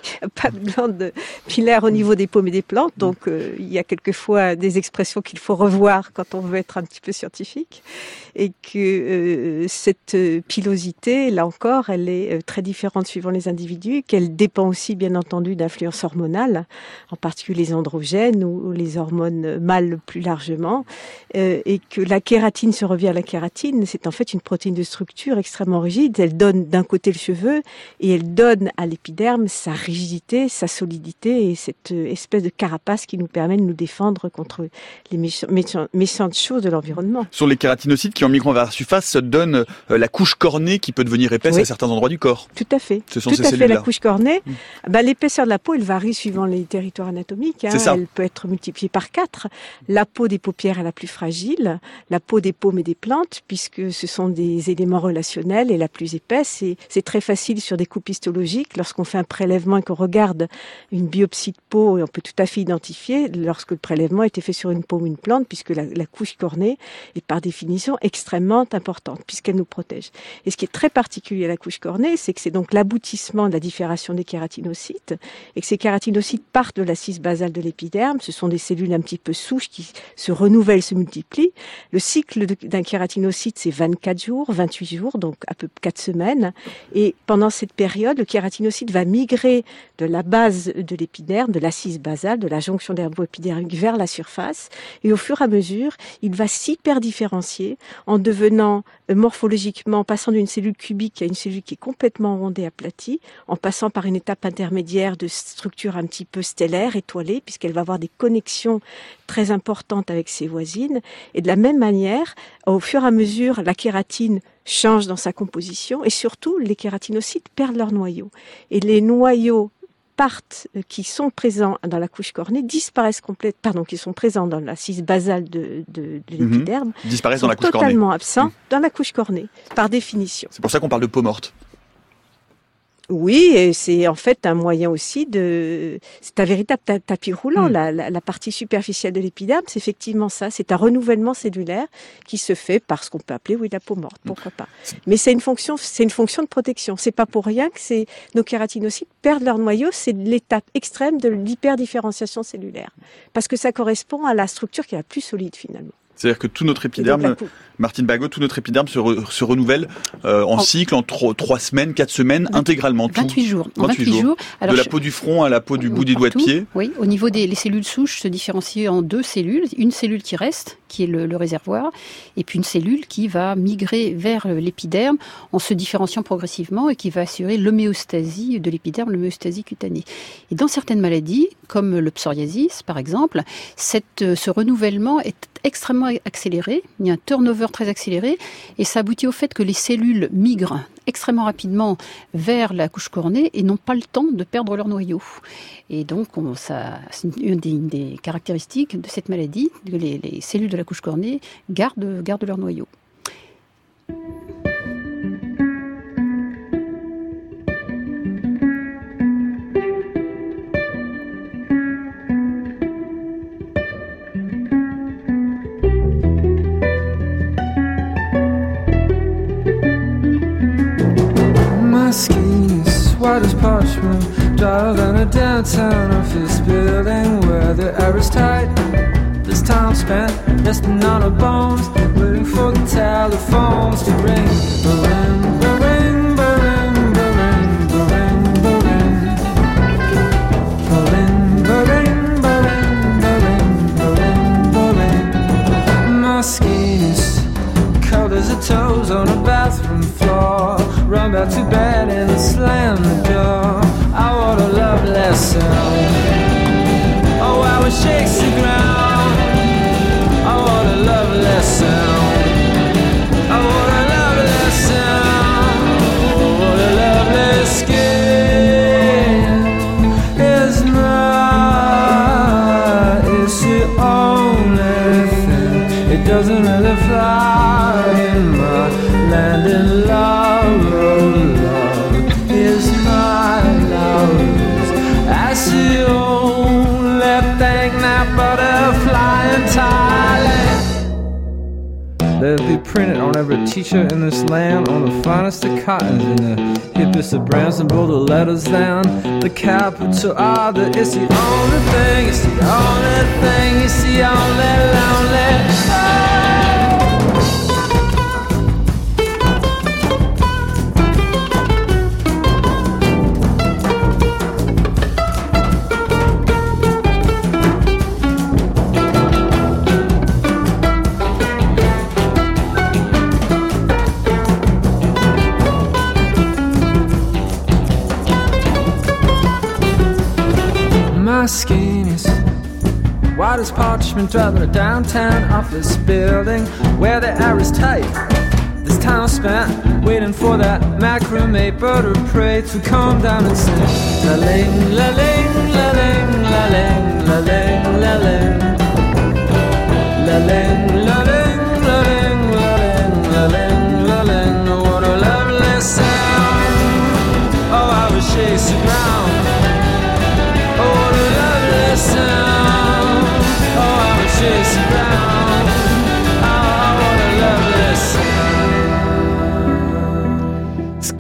pas de glande pilaire au niveau des paumes et des plantes, donc euh, il y a quelquefois des expressions qu'il faut revoir quand on veut être un petit peu scientifique, et que euh, cette pilosité, là encore, elle est euh, très différente suivant les individus, qu'elle dépend aussi bien entendu d'influences hormonales, en particulier les androgènes ou, les hormones mâles plus largement, et que la kératine se revient à la kératine, c'est en fait une protéine de structure extrêmement rigide, elle donne d'un côté le cheveu et elle donne à l'épiderme sa rigidité, sa solidité et cette euh, espèce de carapace qui nous permet de nous défendre contre les méchantes choses de l'environnement. Sur les kératinocytes qui, en migrant vers la surface, donnent euh, la couche cornée qui peut devenir épaisse à certains endroits du corps. Tout à fait. Ce sont Tout à fait, la couche cornée. Mm. Bah, l'épaisseur de la peau, elle varie suivant les territoires anatomiques. Hein. Elle peut être multipliée par quatre. La peau des paupières est la plus fragile. La peau des paumes et des plantes, puisque ce sont des éléments relationnels, est la plus épaisse. Et c'est très facile sur des coupes histologiques, lorsqu'on fait un prélèvement qu'on regarde une biopsie de peau, et on peut tout à fait identifier lorsque le prélèvement a été fait sur une peau ou une plante, puisque la, couche cornée est par définition extrêmement importante, puisqu'elle nous protège. Et ce qui est très particulier à la couche cornée, c'est que c'est donc l'aboutissement de la différation des kératinocytes, et que ces kératinocytes partent de l'assise basale de l'épiderme. Ce sont des cellules un petit peu souches qui se renouvellent, se multiplient. Le cycle d'un kératinocyte, c'est 24 jours, 28 jours, donc à peu 4 semaines. Et pendant cette période, le kératinocyte va migrer de la base de l'épiderme, de l'assise basale, de la jonction dermo-épidermique vers la surface. Et au fur et à mesure, il va s'hyper différencier en devenant euh, morphologiquement, passant d'une cellule cubique à une cellule qui est complètement rondée, aplatie, en passant par une étape intermédiaire de structure un petit peu stellaire, étoilée, puisqu'elle va avoir des connexions très importantes avec ses voisines. Et de la même manière, au fur et à mesure, la kératine change dans sa composition et surtout les kératinocytes perdent leur noyau. Et les noyaux partent, euh, qui sont présents dans la couche cornée disparaissent complètement, pardon, qui sont présents dans la cise basale de, de, de mhm. l'épiderme, disparaissent dans la couche cornée. Totalement absents mhm. dans la couche cornée, par définition. C'est pour ça qu'on parle de peau morte. Oui, et c'est en fait un moyen aussi de. C'est un véritable tapis roulant. Hmm. La, la, partie superficielle de l'épiderme, c'est effectivement ça. C'est un renouvellement cellulaire qui se fait par ce qu'on peut appeler, oui, la peau morte. Pourquoi pas? Mais c'est une fonction, c'est une fonction de protection. C'est pas pour rien que c'est nos kératinocytes perdent leur noyau. C'est l'étape extrême de l'hyperdifférenciation cellulaire, parce que ça correspond à la structure qui est la plus solide finalement. C'est-à-dire que tout notre épiderme, Martine Bagot, tout notre épiderme se, se renouvelle euh, en, cycle, en trois semaines, quatre semaines, intégralement. 28 jours. 28, jours. de la peau du front à la peau du bout des doigts de pied. Oui, au niveau des les cellules souches se différencient en deux cellules. Une cellule qui reste, qui est le, le réservoir, et puis une cellule qui va migrer vers l'épiderme en se différenciant progressivement et qui va assurer l'homéostasie de l'épiderme, l'homéostasie cutanée. Et dans certaines maladies, comme le psoriasis par exemple, cette, ce renouvellement est extrêmement accéléré. Il y a un turnover très accéléré et ça aboutit au fait que les cellules migrent extrêmement rapidement vers la couche cornée et n'ont pas le temps de perdre leur noyau. Et donc, c'est une des, caractéristiques de cette maladie, les cellules de la couche cornée gardent, gardent leur noyau. Parchment Drier than a downtown office building Where the air is tight. This time spent resting on our bones Waiting for the telephones to ring. Ba-ring, ba-ring, ba-ring, ba-ring, ba-ring, ba-ring. Ba-ring, ba-ring, ba-ring, ba-ring, ba-ring, ba-ring. My skin is cold as a toes on a bathroom floor. Run back to bed and slam the door. I want a love lesson. Oh, how it shakes the ground. Every t-shirt in this land On the finest of cottons. And the hippest of brands And blow the letters down. The capital ah, R that it's the only thing It's the only thing It's the only lonely My white as parchment, driving a downtown office building where the air is tight. This time spent waiting for that macrame bird of prey to come down and sing. La ling, la ling, la ling, la ling, la ling, la ling, la ling,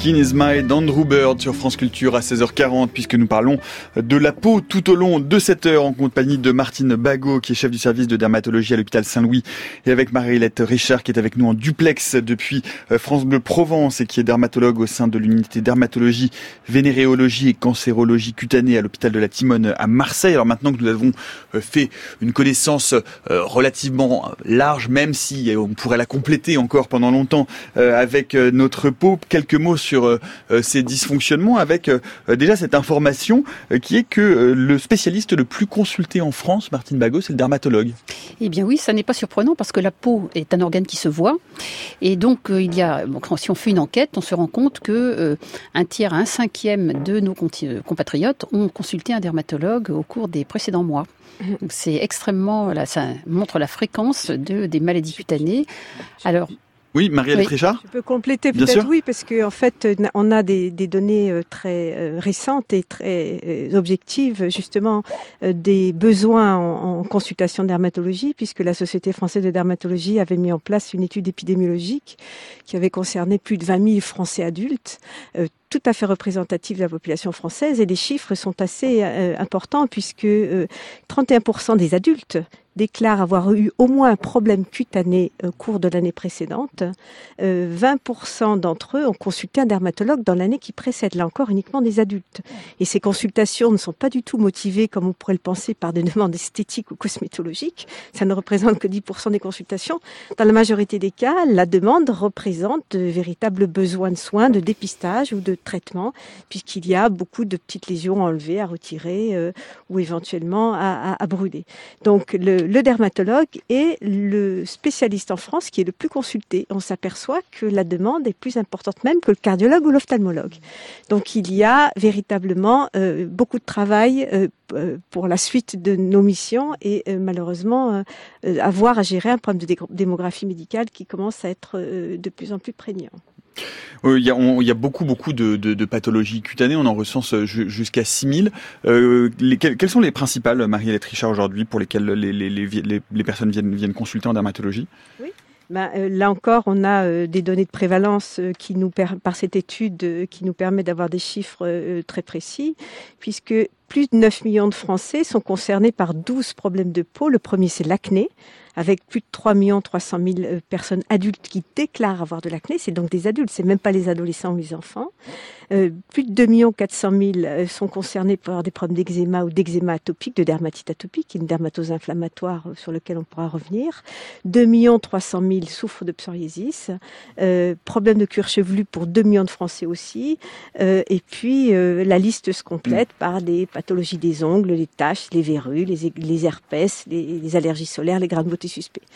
Skin is my d'Andrew Bird sur France Culture à 16h40 puisque nous parlons de la peau tout au long de cette heure en compagnie de Martine Bagot qui est chef du service de dermatologie à l'hôpital Saint-Louis et avec Marie-Hélène Richard qui est avec nous en duplex depuis euh, France Bleu Provence et qui est dermatologue au sein de l'unité dermatologie, vénéréologie et cancérologie cutanée à l'hôpital de la Timone à Marseille. Alors maintenant que nous avons euh, fait une connaissance euh, relativement large, même si on pourrait la compléter encore pendant longtemps avec notre peau, quelques mots sur euh, ces dysfonctionnements avec euh, déjà cette information euh, qui est que le spécialiste le plus consulté en France, Martine Bagot, c'est le dermatologue. Eh bien oui, ça n'est pas surprenant parce que la peau est un organe qui se voit. Et donc il y a, bon, si on fait une enquête, on se rend compte que un tiers à un cinquième de nos compatriotes ont consulté un dermatologue au cours des précédents mois. C'est extrêmement, là, ça montre la fréquence de, des maladies cutanées. Alors, oui, Marielle Oui. Je peux compléter peut-être oui, parce qu'en en fait, euh, on a des, des données euh, très euh, récentes et très euh, objectives, justement, euh, des besoins en, en consultation de dermatologie, puisque la Société française de dermatologie avait mis en place une étude épidémiologique qui avait concerné plus de 20 000 Français adultes, euh, tout à fait représentative de la population française, et les chiffres sont assez euh, importants, puisque euh, 31% des adultes déclarent avoir eu au moins un problème cutané au cours de l'année précédente. Euh, 20% d'entre eux ont consulté un dermatologue dans l'année qui précède, là encore uniquement des adultes. Et ces consultations ne sont pas du tout motivées, comme on pourrait le penser, par des demandes esthétiques ou cosmétologiques. Ça ne représente que 10% des consultations. Dans la majorité des cas, la demande représente de véritables besoins de soins, de dépistage ou de traitement, puisqu'il y a beaucoup de petites lésions à enlever, à retirer euh, ou éventuellement à, brûler. Donc le, dermatologue est le spécialiste en France qui est le plus consulté. On s'aperçoit que la demande est plus importante même que le cardiologue ou l'ophtalmologue. Donc il y a véritablement euh, beaucoup de travail euh, pour la suite de nos missions et malheureusement avoir à gérer un problème de démographie médicale qui commence à être de plus en plus prégnant. Il y, a, on, il y a beaucoup, beaucoup de, pathologies cutanées. On en recense jusqu'à 6000. Euh, les, quelles sont les principales, Marie-Hélène Richard, aujourd'hui, pour lesquelles les, personnes viennent, consulter en dermatologie? Oui. Ben, euh, là encore, on a euh, des données de prévalence euh, qui nous par cette étude euh, qui nous permet d'avoir des chiffres euh, très précis, puisque plus de 9 millions de Français sont concernés par 12 problèmes de peau. Le premier, c'est l'acné avec plus de 3 300 000 personnes adultes qui déclarent avoir de l'acné. C'est donc des adultes, c'est même pas les adolescents ou les enfants. Euh, plus de 2 400 000 sont concernés par des problèmes d'eczéma ou d'eczéma atopique, de dermatite atopique, une dermatose inflammatoire euh, sur lequel on pourra revenir. 2 300 000 souffrent de psoriasis. Euh, problème de cuir chevelu pour 2 millions de Français aussi. Euh, et puis, la liste se complète par des pathologies des ongles, les taches, les verrues, les, les herpès, les, allergies solaires, les grains de beauté suspects.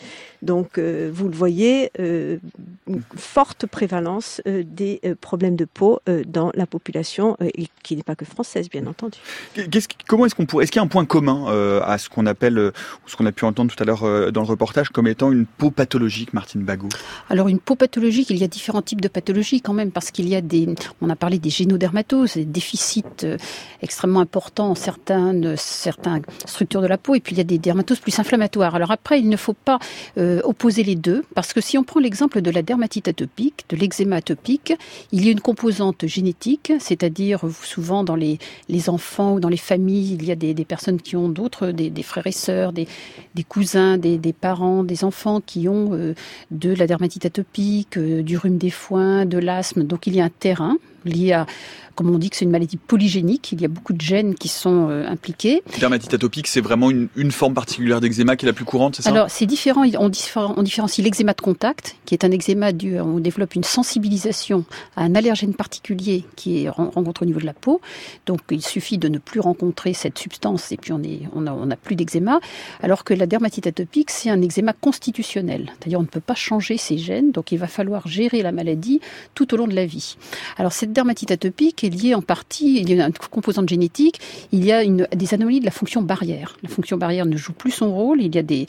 Donc, euh, vous le voyez, une forte prévalence des problèmes de peau dans la population, euh, et qui n'est pas que française, bien entendu. Qu'est-ce, comment est-ce qu'on pourrait, est-ce qu'il y a un point commun euh, à ce qu'on appelle, euh, ce qu'on a pu entendre tout à l'heure euh, dans le reportage, comme étant une peau pathologique, Martine Bagot? Alors une peau pathologique, il y a différents types de pathologies quand même, parce qu'il y a des, on a parlé des génodermatoses, des déficits euh, extrêmement importants en certaines, certaines structures de la peau, et puis il y a des dermatoses plus inflammatoires. Alors après, il ne faut pas euh, opposer les deux, parce que si on prend l'exemple de la dermatite atopique, de l'eczéma atopique, il y a une composante génétique c'est-à-dire souvent dans les, enfants ou dans les familles, il y a des, personnes qui ont d'autres, des, des, frères et sœurs, des, cousins, des, parents, des enfants qui ont euh, de la dermatite atopique, euh, du rhume des foins, de l'asthme. Donc il y a un terrain lié à comme on dit que c'est une maladie polygénique, il y a beaucoup de gènes qui sont euh, impliqués. Dermatite atopique, c'est vraiment une, une, forme particulière d'eczéma qui est la plus courante, c'est ça? Alors c'est différent, on, différen, on différencie l'eczéma de contact, qui est un eczéma dû, on développe une sensibilisation à un allergène particulier qui est rencontré au niveau de la peau. Donc il suffit de ne plus rencontrer cette substance et puis on est, on a, on a plus d'eczéma. Alors que la dermatite atopique, c'est un eczéma constitutionnel, c'est-à-dire on ne peut pas changer ces gènes, donc il va falloir gérer la maladie tout au long de la vie. Alors cette dermatite atopique lié en partie, il y a une composante génétique, il y a des anomalies de la fonction barrière. La fonction barrière ne joue plus son rôle, il y a des,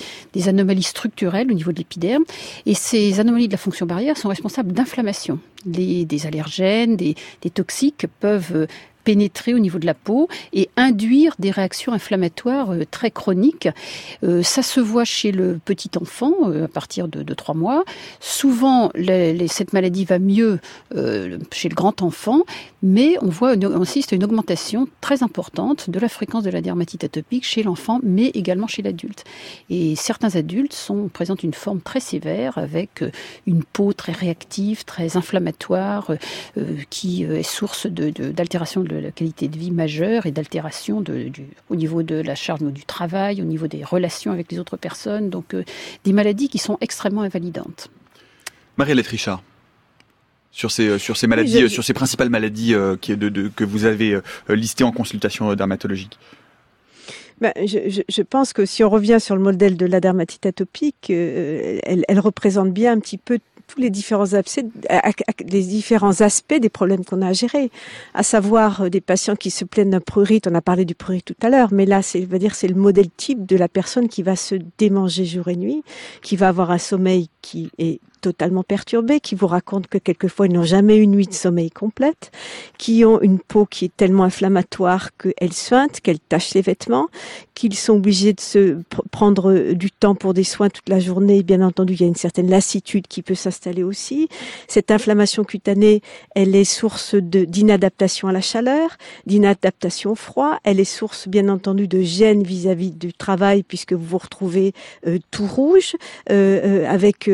anomalies structurelles au niveau de l'épiderme, et ces anomalies de la fonction barrière sont responsables d'inflammation. des allergènes, des, des toxiques peuvent pénétrer au niveau de la peau et induire des réactions inflammatoires euh, très chroniques. Euh, ça se voit chez le petit enfant euh, à partir de, de 3 mois. Souvent, cette maladie va mieux chez le grand enfant, mais on voit on assiste une augmentation très importante de la fréquence de la dermatite atopique chez l'enfant, mais également chez l'adulte. Et certains adultes présentent une forme très sévère avec une peau très réactive, très inflammatoire, qui est source d'altération de, de, de la qualité de vie majeure et d'altération au niveau de la charge du travail, au niveau des relations avec les autres personnes. Donc euh, des maladies qui sont extrêmement invalidantes. Marie-Hélène Richard sur ces sur ces maladies, oui, je... sur ces principales maladies euh, qui, de, de, que vous avez euh, listées en consultation dermatologique. Ben, je, je, je, pense que si on revient sur le modèle de la dermatite atopique, euh, elle, elle, représente bien un petit peu tous les différents différents aspects des problèmes qu'on a à gérer, à savoir euh, des patients qui se plaignent d'un prurite. On a parlé du prurite tout à l'heure, mais là, c'est va dire c'est le modèle type de la personne qui va se démanger jour et nuit, qui va avoir un sommeil qui est totalement perturbés, qui vous racontent que quelquefois ils n'ont jamais une nuit de sommeil complète, qui ont une peau qui est tellement inflammatoire qu'elle suinte, qu'elle tache les vêtements, qu'ils sont obligés de se prendre du temps pour des soins toute la journée. Bien entendu, il y a une certaine lassitude qui peut s'installer aussi. Cette inflammation cutanée, elle est source d'inadaptation à la chaleur, d'inadaptation au froid. Elle est source, bien entendu, de gêne vis-à-vis -vis du travail puisque vous vous retrouvez euh, tout rouge, euh, euh, avec,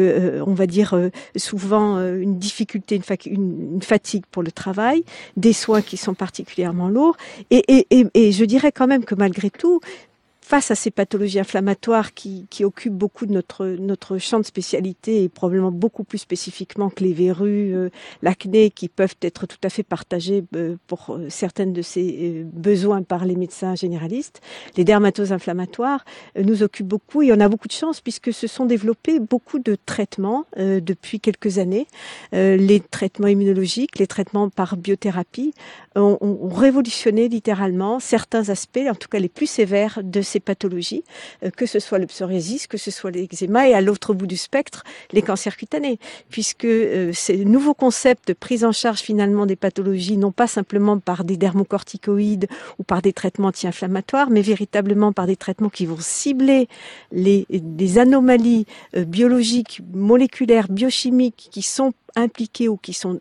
on va dire, euh, souvent euh, une difficulté, une, fa une, une, fatigue pour le travail, des soins qui sont particulièrement lourds. Et je dirais quand même que malgré tout, face à ces pathologies inflammatoires qui, qui, occupent beaucoup de notre, notre champ de spécialité et probablement beaucoup plus spécifiquement que les verrues, euh, l'acné, qui peuvent être tout à fait partagées euh, pour euh, certaines de ces besoins par les médecins généralistes, les dermatoses inflammatoires nous occupent beaucoup et on a beaucoup de chance puisque se sont développés beaucoup de traitements depuis quelques années. les traitements immunologiques, les traitements par biothérapie ont, ont révolutionné littéralement certains aspects, en tout cas les plus sévères de ces pathologies, euh, que ce soit le psoriasis, que ce soit l'eczéma et à l'autre bout du spectre, les cancers cutanés, puisque euh, ces nouveaux concepts de prise en charge finalement des pathologies, non pas simplement par des dermocorticoïdes ou par des traitements anti-inflammatoires, mais véritablement par des traitements qui vont cibler les, anomalies euh, biologiques, moléculaires, biochimiques qui sont impliqués ou qui sont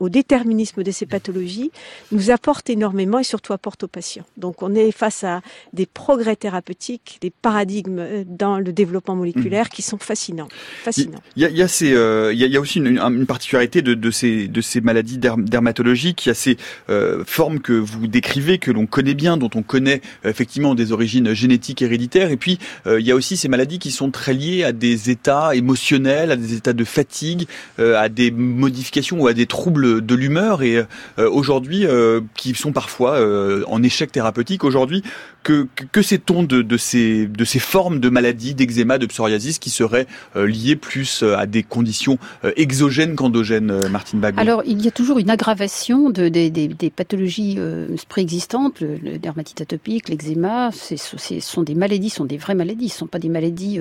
au, déterminisme de ces pathologies nous apportent énormément et surtout apportent aux patients. Donc on est face à des progrès thérapeutiques, des paradigmes euh, dans le développement moléculaire mmh. qui sont fascinants. fascinants. Il, y a, il, y a ces, euh, il, y a, aussi une, une particularité de, de, ces, de ces maladies dermatologiques. Il y a ces euh, formes que vous décrivez, que l'on connaît bien, dont on connaît effectivement des origines génétiques héréditaires. Et puis il y a aussi ces maladies qui sont très liées à des états émotionnels, à des états de fatigue, à des modifications ou à des troubles de l'humeur et euh, aujourd'hui euh, qui sont parfois euh, en échec thérapeutique. Aujourd'hui, que, que, sait-on de, de, ces, de ces formes de maladies, d'eczéma, de psoriasis qui seraient liées plus à des conditions exogènes qu'endogènes, Martine Bagot? Alors, il y a toujours une aggravation de, des, des, pathologies préexistantes, le, dermatite atopique, l'eczéma, ce sont des maladies, sont des vraies maladies, ce ne sont pas des maladies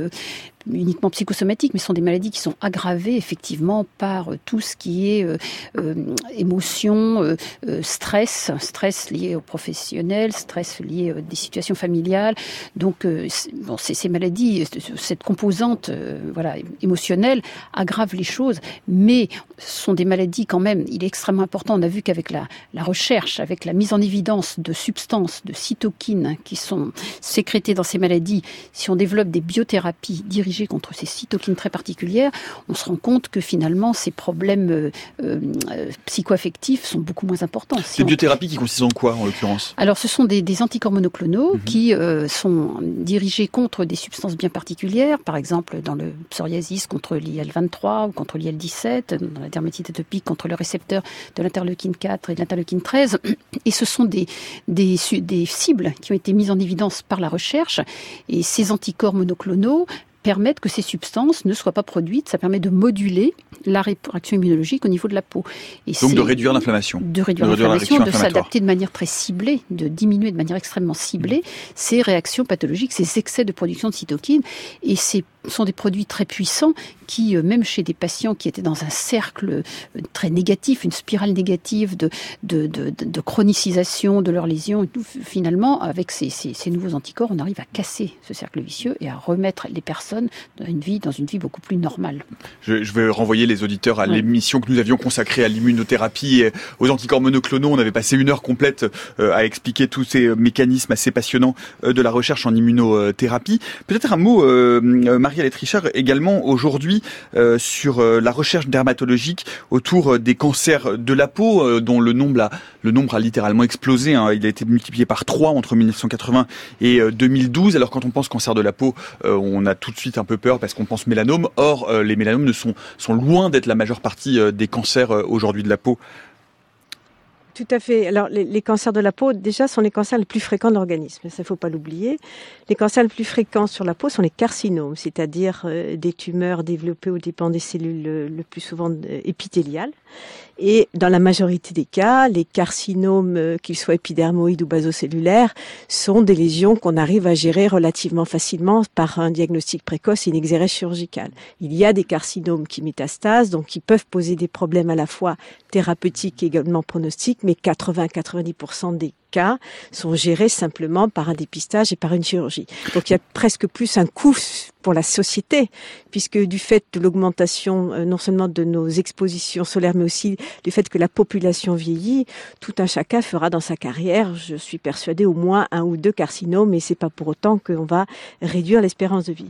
uniquement psychosomatiques, mais ce sont des maladies qui sont aggravées effectivement par tout ce qui est euh, euh, émotion, euh, stress, stress lié au professionnel, stress lié à des situations familiales. Donc, bon, ces maladies, cette composante voilà, émotionnelle aggrave les choses, mais ce sont des maladies quand même, il est extrêmement important, on a vu qu'avec la, la recherche, avec la mise en évidence de substances, de cytokines qui sont sécrétées dans ces maladies, si on développe des biothérapies dirigées contre ces cytokines très particulières, on se rend compte que finalement ces problèmes euh, euh, psychoaffectifs sont beaucoup moins importants. Ces biothérapies qui consistent en quoi en l'occurrence? Alors ce sont des, anticorps monoclonaux mhm. qui euh, sont dirigés contre des substances bien particulières, par exemple dans le psoriasis contre l'IL-23 ou contre l'IL-17, dans la dermatite atopique contre le récepteur de l'interleukine 4 et de l'interleukine 13. Et ce sont des, des, des cibles qui ont été mises en évidence par la recherche. Et ces anticorps monoclonaux permettre que ces substances ne soient pas produites. Ça permet de moduler la réaction immunologique au niveau de la peau. Et Donc de réduire l'inflammation. De réduire l'inflammation, de s'adapter de manière très ciblée, de diminuer de manière extrêmement ciblée ces réactions pathologiques, ces excès de production de cytokines. Et c'est sont des produits très puissants qui, euh, même chez des patients qui étaient dans un cercle euh, très négatif, une spirale négative de, de, de, de chronicisation de leurs lésions, finalement, avec ces, ces, ces, nouveaux anticorps, on arrive à casser ce cercle vicieux et à remettre les personnes dans une vie, dans une vie beaucoup plus normale. Je, je vais renvoyer les auditeurs à l'émission que nous avions consacrée à l'immunothérapie et aux anticorps monoclonaux. On avait passé une heure complète euh, à expliquer tous ces mécanismes assez passionnants de la recherche en immunothérapie. Peut-être un mot, Marie Marie Richard également aujourd'hui euh, sur euh, la recherche dermatologique autour euh, des cancers de la peau, dont le nombre a, littéralement explosé. Hein. Il a été multiplié par 3 entre 1980 et 2012. Alors quand on pense cancer de la peau, on a tout de suite un peu peur parce qu'on pense mélanome. Or, les mélanomes ne sont loin d'être la majeure partie des cancers aujourd'hui de la peau. Tout à fait. Alors, les, cancers de la peau, déjà, sont les cancers les plus fréquents de l'organisme. Ça, faut pas l'oublier. Les cancers les plus fréquents sur la peau sont les carcinomes, c'est-à-dire euh, des tumeurs développées au dépend des cellules le, plus souvent euh, épithéliales. Et dans la majorité des cas, les carcinomes, qu'ils soient épidermoïdes ou basocellulaires, sont des lésions qu'on arrive à gérer relativement facilement par un diagnostic précoce et une exérèse chirurgicale. Il y a des carcinomes qui métastasent, donc qui peuvent poser des problèmes à la fois thérapeutiques et également pronostiques, mais 80-90% des sont gérés simplement par un dépistage et par une chirurgie. Donc il y a presque plus un coût pour la société, puisque du fait de l'augmentation euh, non seulement de nos expositions solaires, mais aussi du fait que la population vieillit, tout un chacun fera dans sa carrière, je suis persuadée, au moins un ou deux carcinomes, et c'est pas pour autant qu'on va réduire l'espérance de vie.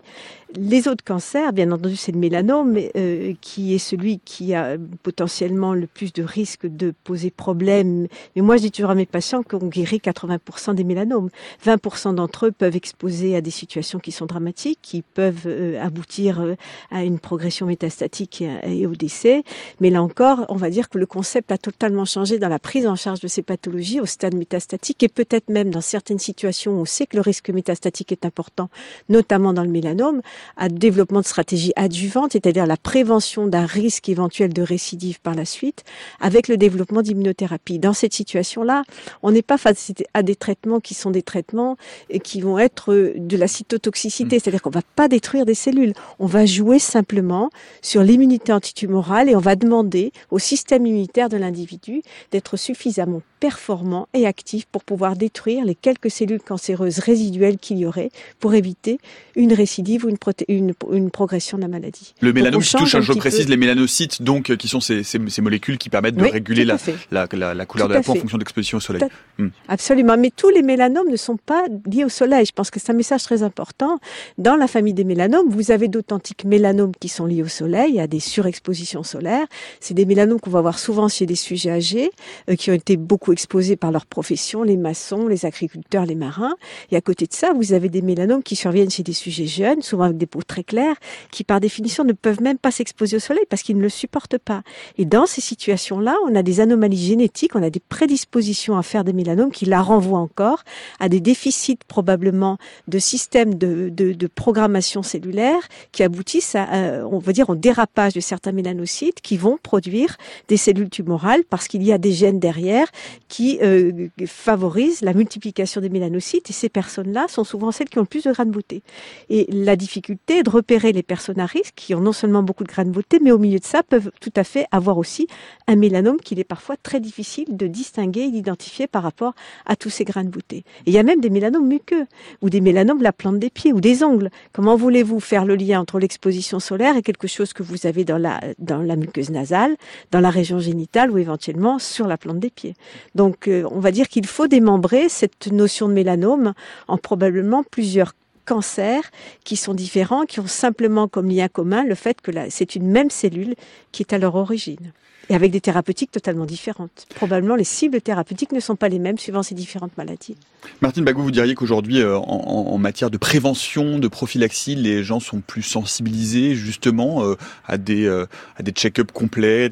Les autres cancers, bien entendu, c'est le mélanome, euh, qui est celui qui a potentiellement le plus de risques de poser problème. Mais moi, je dis toujours à mes patients qu'on guérit 80% des mélanomes. 20% d'entre eux peuvent exposer à des situations qui sont dramatiques, qui peuvent euh, aboutir euh, à une progression métastatique et, au décès. Mais là encore, on va dire que le concept a totalement changé dans la prise en charge de ces pathologies au stade métastatique et peut-être même dans certaines situations où on sait que le risque métastatique est important, notamment dans le mélanome, à développement de stratégies adjuvantes, c'est-à-dire la prévention d'un risque éventuel de récidive par la suite, avec le développement d'immunothérapie. Dans cette situation-là, on n'est pas face à des traitements qui sont des traitements et qui vont être de la cytotoxicité, mm. c'est-à-dire qu'on va pas détruire des cellules, on va jouer simplement sur l'immunité antitumorale et on va demander au système immunitaire de l'individu d'être suffisamment performant et actif pour pouvoir détruire les quelques cellules cancéreuses résiduelles qu'il y aurait pour éviter une récidive ou une, une, une progression de la maladie. Le mélanome qui touche, je précise, les mélanocytes, donc, euh, qui sont ces, ces, ces molécules qui permettent de réguler la, la, la, la, couleur de la peau en fonction de l'exposition au soleil. Hmm. Absolument, mais tous les mélanomes ne sont pas liés au soleil. Je pense que c'est un message très important. Dans la famille des mélanomes, vous avez d'authentiques mélanomes qui sont liés au soleil, à des surexpositions solaires. C'est des mélanomes qu'on va voir souvent chez des sujets âgés, euh, qui ont été beaucoup exposés par leur profession, les maçons, les agriculteurs, les marins. Et à côté de ça, vous avez des mélanomes qui surviennent chez des sujets jeunes, souvent avec des peaux très claires, qui par définition ne peuvent même pas s'exposer au soleil parce qu'ils ne le supportent pas. Et dans ces situations-là, on a des anomalies génétiques, on a des prédispositions à faire des mélanomes qui la renvoient encore à des déficits probablement de systèmes de, de, programmation cellulaire qui aboutissent à, on va dire, au dérapage de certains mélanocytes qui vont produire des cellules tumorales parce qu'il y a des gènes derrière qui euh, favorisent la multiplication des mélanocytes et ces personnes-là sont souvent celles qui ont le plus de grains de beauté. Et la difficulté est de repérer les personnes à risque qui ont non seulement beaucoup de grains de beauté, mais au milieu de ça peuvent tout à fait avoir aussi un mélanome qu'il est parfois très difficile de distinguer et d'identifier par rapport à tous ces grains de beauté. Et il y a même des mélanomes muqueux ou des mélanomes de la plante des pieds ou des ongles. Comment voulez-vous faire le lien entre l'exposition solaire et quelque chose que vous avez dans la, dans la muqueuse nasale, dans la région génitale ou éventuellement sur la plante des pieds? Donc, euh, on va dire qu'il faut démembrer cette notion de mélanome en probablement plusieurs cancers qui sont différents, qui ont simplement comme lien commun le fait que c'est une même cellule qui est à leur origine. Et avec des thérapeutiques totalement différentes. Probablement les cibles thérapeutiques ne sont pas les mêmes suivant ces différentes maladies. Martine Bagou, vous diriez qu'aujourd'hui, euh, en, matière de prévention, de prophylaxie, les gens sont plus sensibilisés justement euh, à des, à des check-ups complets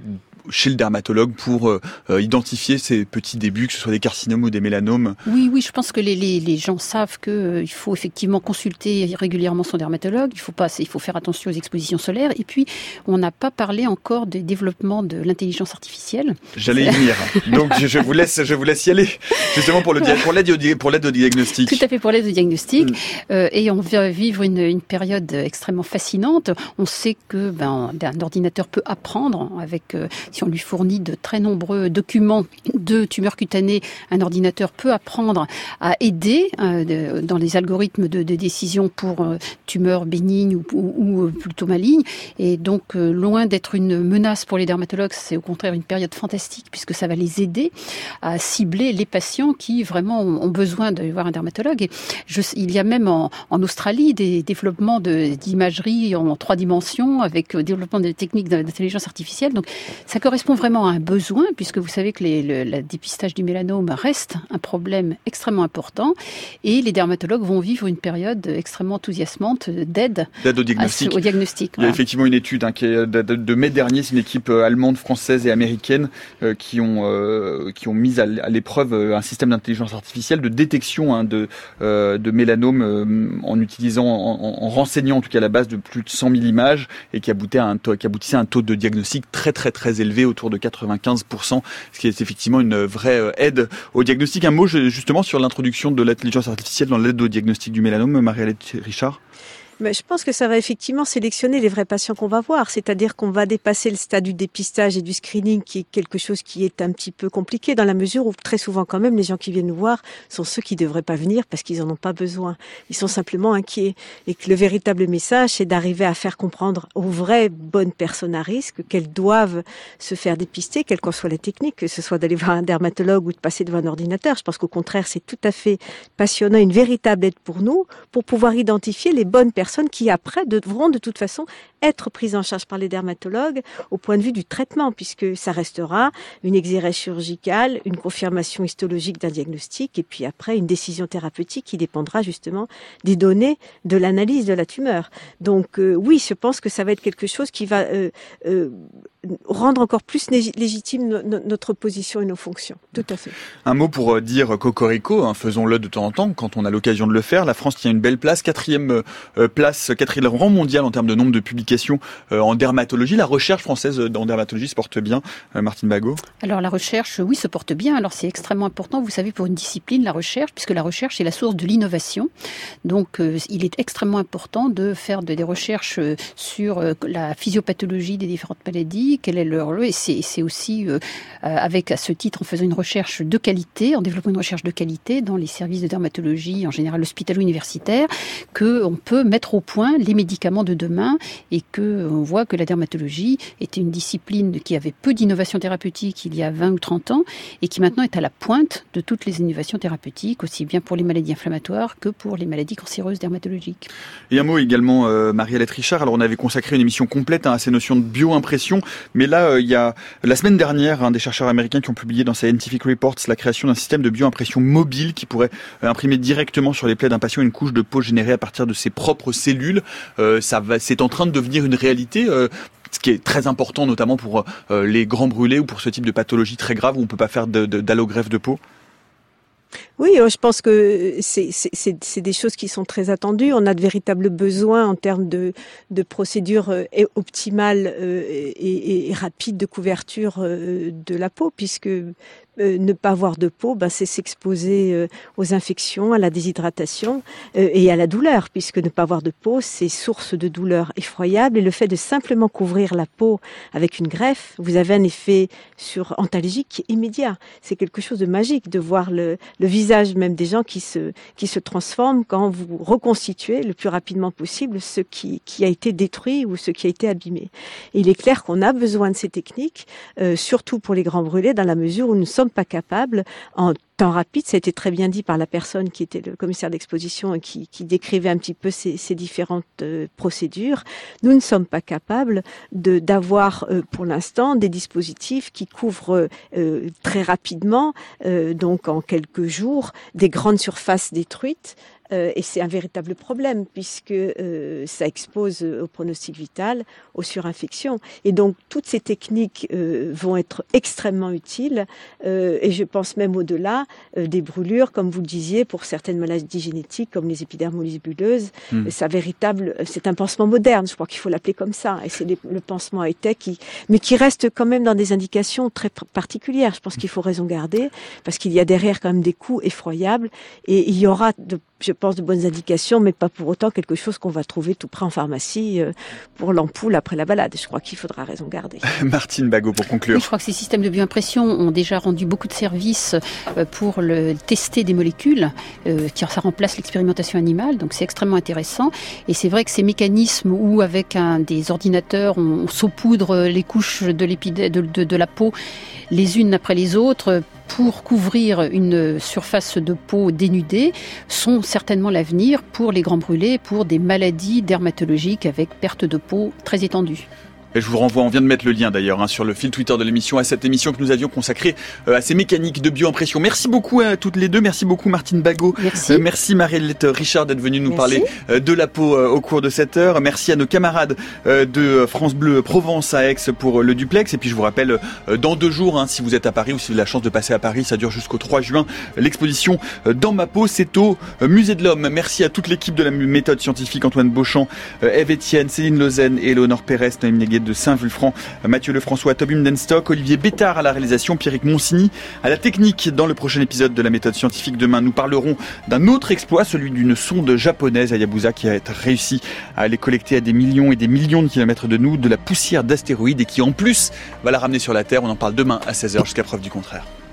chez le dermatologue pour euh, euh, identifier ces petits débuts, que ce soit des carcinomes ou des mélanomes Oui, oui, je pense que les, les, les gens savent qu'il euh, faut effectivement consulter régulièrement son dermatologue. Il faut pas, il faut faire attention aux expositions solaires. Et puis, on n'a pas parlé encore des développements de l'intelligence artificielle. J'allais y venir. Donc, je, vous laisse, je vous laisse y aller. Justement pour l'aide au, pour au diagnostic. Tout à fait pour l'aide au diagnostic. Mm. Euh, et on va vivre une, une, période extrêmement fascinante. On sait que ben, un ordinateur peut apprendre avec si on lui fournit de très nombreux documents de tumeurs cutanées, un ordinateur peut apprendre à aider euh, dans les algorithmes de, décision pour euh, tumeurs bénignes ou, euh, plutôt malignes. Et donc, loin d'être une menace pour les dermatologues, c'est au contraire une période fantastique puisque ça va les aider à cibler les patients qui vraiment ont besoin de voir un dermatologue. Il y a même en, Australie des développements d'imagerie en trois dimensions avec le développement des techniques d'intelligence artificielle. Donc, correspond vraiment à un besoin, puisque vous savez que les, le dépistage du mélanome reste un problème extrêmement important, et les dermatologues vont vivre une période extrêmement enthousiasmante d'aide au diagnostic. au diagnostic Il y a effectivement une étude hein, qui est de, mai dernier, c'est une équipe euh, allemande, française et américaine euh, qui ont euh, qui ont mis à, l'épreuve un système d'intelligence artificielle de détection hein, de de mélanome en utilisant, en, renseignant en tout cas la base de plus de 100 000 images et qui aboutissait à un taux, qui aboutissait à un taux de diagnostic très très très élevé autour de 95%, ce qui est effectivement une vraie euh, aide au diagnostic. Un mot justement sur l'introduction de l'intelligence artificielle dans l'aide au diagnostic du mélanome, Marie-Alette Richard? Je pense que ça va effectivement sélectionner les vrais patients qu'on va voir, c'est-à-dire qu'on va dépasser le stade du dépistage et du screening, qui est quelque chose qui est un petit peu compliqué dans la mesure où très souvent quand même les gens qui viennent nous voir sont ceux qui devraient pas venir parce qu'ils en ont pas besoin. Ils sont simplement inquiets et que le véritable message c'est d'arriver à faire comprendre aux vraies bonnes personnes à risque qu'elles doivent se faire dépister, quelles qu'en soient les techniques, que ce soit d'aller voir un dermatologue ou de passer devant un ordinateur. Je pense qu'au contraire c'est tout à fait passionnant, une véritable aide pour nous pour pouvoir identifier les bonnes personnes qui après devront de toute façon être prises en charge par les dermatologues au point de vue du traitement, puisque ça restera une exérèse chirurgicale, une confirmation histologique d'un diagnostic, et puis après une décision thérapeutique qui dépendra justement des données de l'analyse de la tumeur. Donc euh, oui, je pense que ça va être quelque chose qui va euh, euh, rendre encore plus légitime notre position et nos fonctions. Tout à fait. Un mot pour dire cocorico, hein, faisons-le de temps en temps quand on a l'occasion de le faire. La France tient une belle place, quatrième place, quatrième rang mondial en termes de nombre de publications en dermatologie. La recherche française en dermatologie se porte bien, Martine Bagot. Alors la recherche, oui, se porte bien. Alors c'est extrêmement important, vous savez, pour une discipline, la recherche, puisque la recherche est la source de l'innovation. Donc il est extrêmement important de faire des recherches sur la physiopathologie des différentes maladies, quel est leur et c'est aussi euh, avec à ce titre en faisant une recherche de qualité, en développant une recherche de qualité dans les services de dermatologie, en général hospitalo-universitaire, que on peut mettre au point les médicaments de demain et que on voit que la dermatologie était une discipline qui avait peu d'innovation thérapeutique il y a 20 ou 30 ans et qui maintenant est à la pointe de toutes les innovations thérapeutiques, aussi bien pour les maladies inflammatoires que pour les maladies cancéreuses dermatologiques. Et un mot également, euh, Marie-Alette Richard. Alors on avait consacré une émission complète hein, à ces notions de bioimpression, mais là euh, il y a la semaine dernière un des chercheurs américains qui ont publié dans Scientific Reports la création d'un système de bioimpression mobile qui pourrait euh, imprimer directement sur les plaies d'un patient une couche de peau générée à partir de ses propres cellules. Euh, ça va, c'est en train de devenir une réalité ce qui est très important notamment pour les grands brûlés ou pour ce type de pathologie très grave où on peut pas faire d'allogreffe de peau oui, je pense que c'est des choses qui sont très attendues. On a de véritables besoins en termes de, de procédures euh, optimales euh, et, rapides de couverture euh, de la peau, puisque euh, ne pas avoir de peau, ben, c'est s'exposer euh, aux infections, à la déshydratation euh, et à la douleur, puisque ne pas avoir de peau, c'est source de douleur effroyable. Et le fait de simplement couvrir la peau avec une greffe, vous avez un effet sur antalgique immédiat. C'est quelque chose de magique de voir le, le, visage même des gens qui se, qui se transforment quand vous reconstituez le plus rapidement possible ce qui, qui a été détruit ou ce qui a été abîmé. Il est clair qu'on a besoin de ces techniques, surtout pour les grands brûlés, dans la mesure où nous sommes pas capables, en temps rapide, ça a été très bien dit par la personne qui était le commissaire d'exposition et qui, décrivait un petit peu ces, différentes euh, procédures, nous ne sommes pas capables de d'avoir euh, pour l'instant des dispositifs qui couvrent euh, très rapidement, donc en quelques jours, des grandes surfaces détruites et c'est un véritable problème puisque euh, ça expose au pronostic vital, aux surinfections. Et donc toutes ces techniques euh, vont être extrêmement utiles. et je pense même au-delà des brûlures, comme vous le disiez, pour certaines maladies génétiques comme les épidermolyses bulleuses. Hmm. C'est véritable, c'est un pansement moderne. Je crois qu'il faut l'appeler comme ça. Et c'est le pansement high tech, qui, mais qui reste quand même dans des indications très particulières. Je pense qu'il faut raison garder parce qu'il y a derrière quand même des coûts effroyables et il y aura de je pense, de bonnes indications, mais pas pour autant quelque chose qu'on va trouver tout près en pharmacie euh, pour l'ampoule après la balade. Je crois qu'il faudra raison garder. Martine Bagot, pour conclure. je crois que ces systèmes de bioimpression ont déjà rendu beaucoup de services euh, pour le tester des molécules, euh, qui ça remplace l'expérimentation animale, donc c'est extrêmement intéressant. Et c'est vrai que ces mécanismes où, avec un, des ordinateurs, on, saupoudre les couches de, de, de, de la peau les unes après les autres pour couvrir une surface de peau dénudée sont certainement l'avenir pour les grands brûlés, pour des maladies dermatologiques avec perte de peau très étendue. Et je vous renvoie, on vient de mettre le lien d'ailleurs hein, sur le fil Twitter de l'émission à cette émission que nous avions consacrée euh, à ces mécaniques de bioimpression. Merci beaucoup à toutes les deux. Merci beaucoup Martine Bagot. Merci, euh, merci Marie-Hélène Richard d'être venue nous parler euh, de la peau au cours de cette heure. Merci à nos camarades de France Bleu Provence à Aix pour le duplex. Et puis je vous rappelle, dans deux jours, hein, si vous êtes à Paris ou si vous avez la chance de passer à Paris, ça dure jusqu'au 3 juin, l'exposition Dans ma peau, c'est au Musée de l'Homme. Merci à toute l'équipe de la méthode scientifique, Antoine Beauchamp, Eve Etienne, Céline Lausanne et Léonore Pérez, Noémie de Saint-Vulfranc, Mathieu Lefrançois, Tobim Denstock, Olivier Bétard à la réalisation, Pierrick Monsigny à la technique. Dans le prochain épisode de la méthode scientifique demain, nous parlerons d'un autre exploit, celui d'une sonde japonaise à Yabusa qui a réussi à aller collecter à des millions et des millions de kilomètres de nous de la poussière d'astéroïdes et qui en plus va la ramener sur la Terre. On en parle demain à 16h jusqu'à preuve du contraire.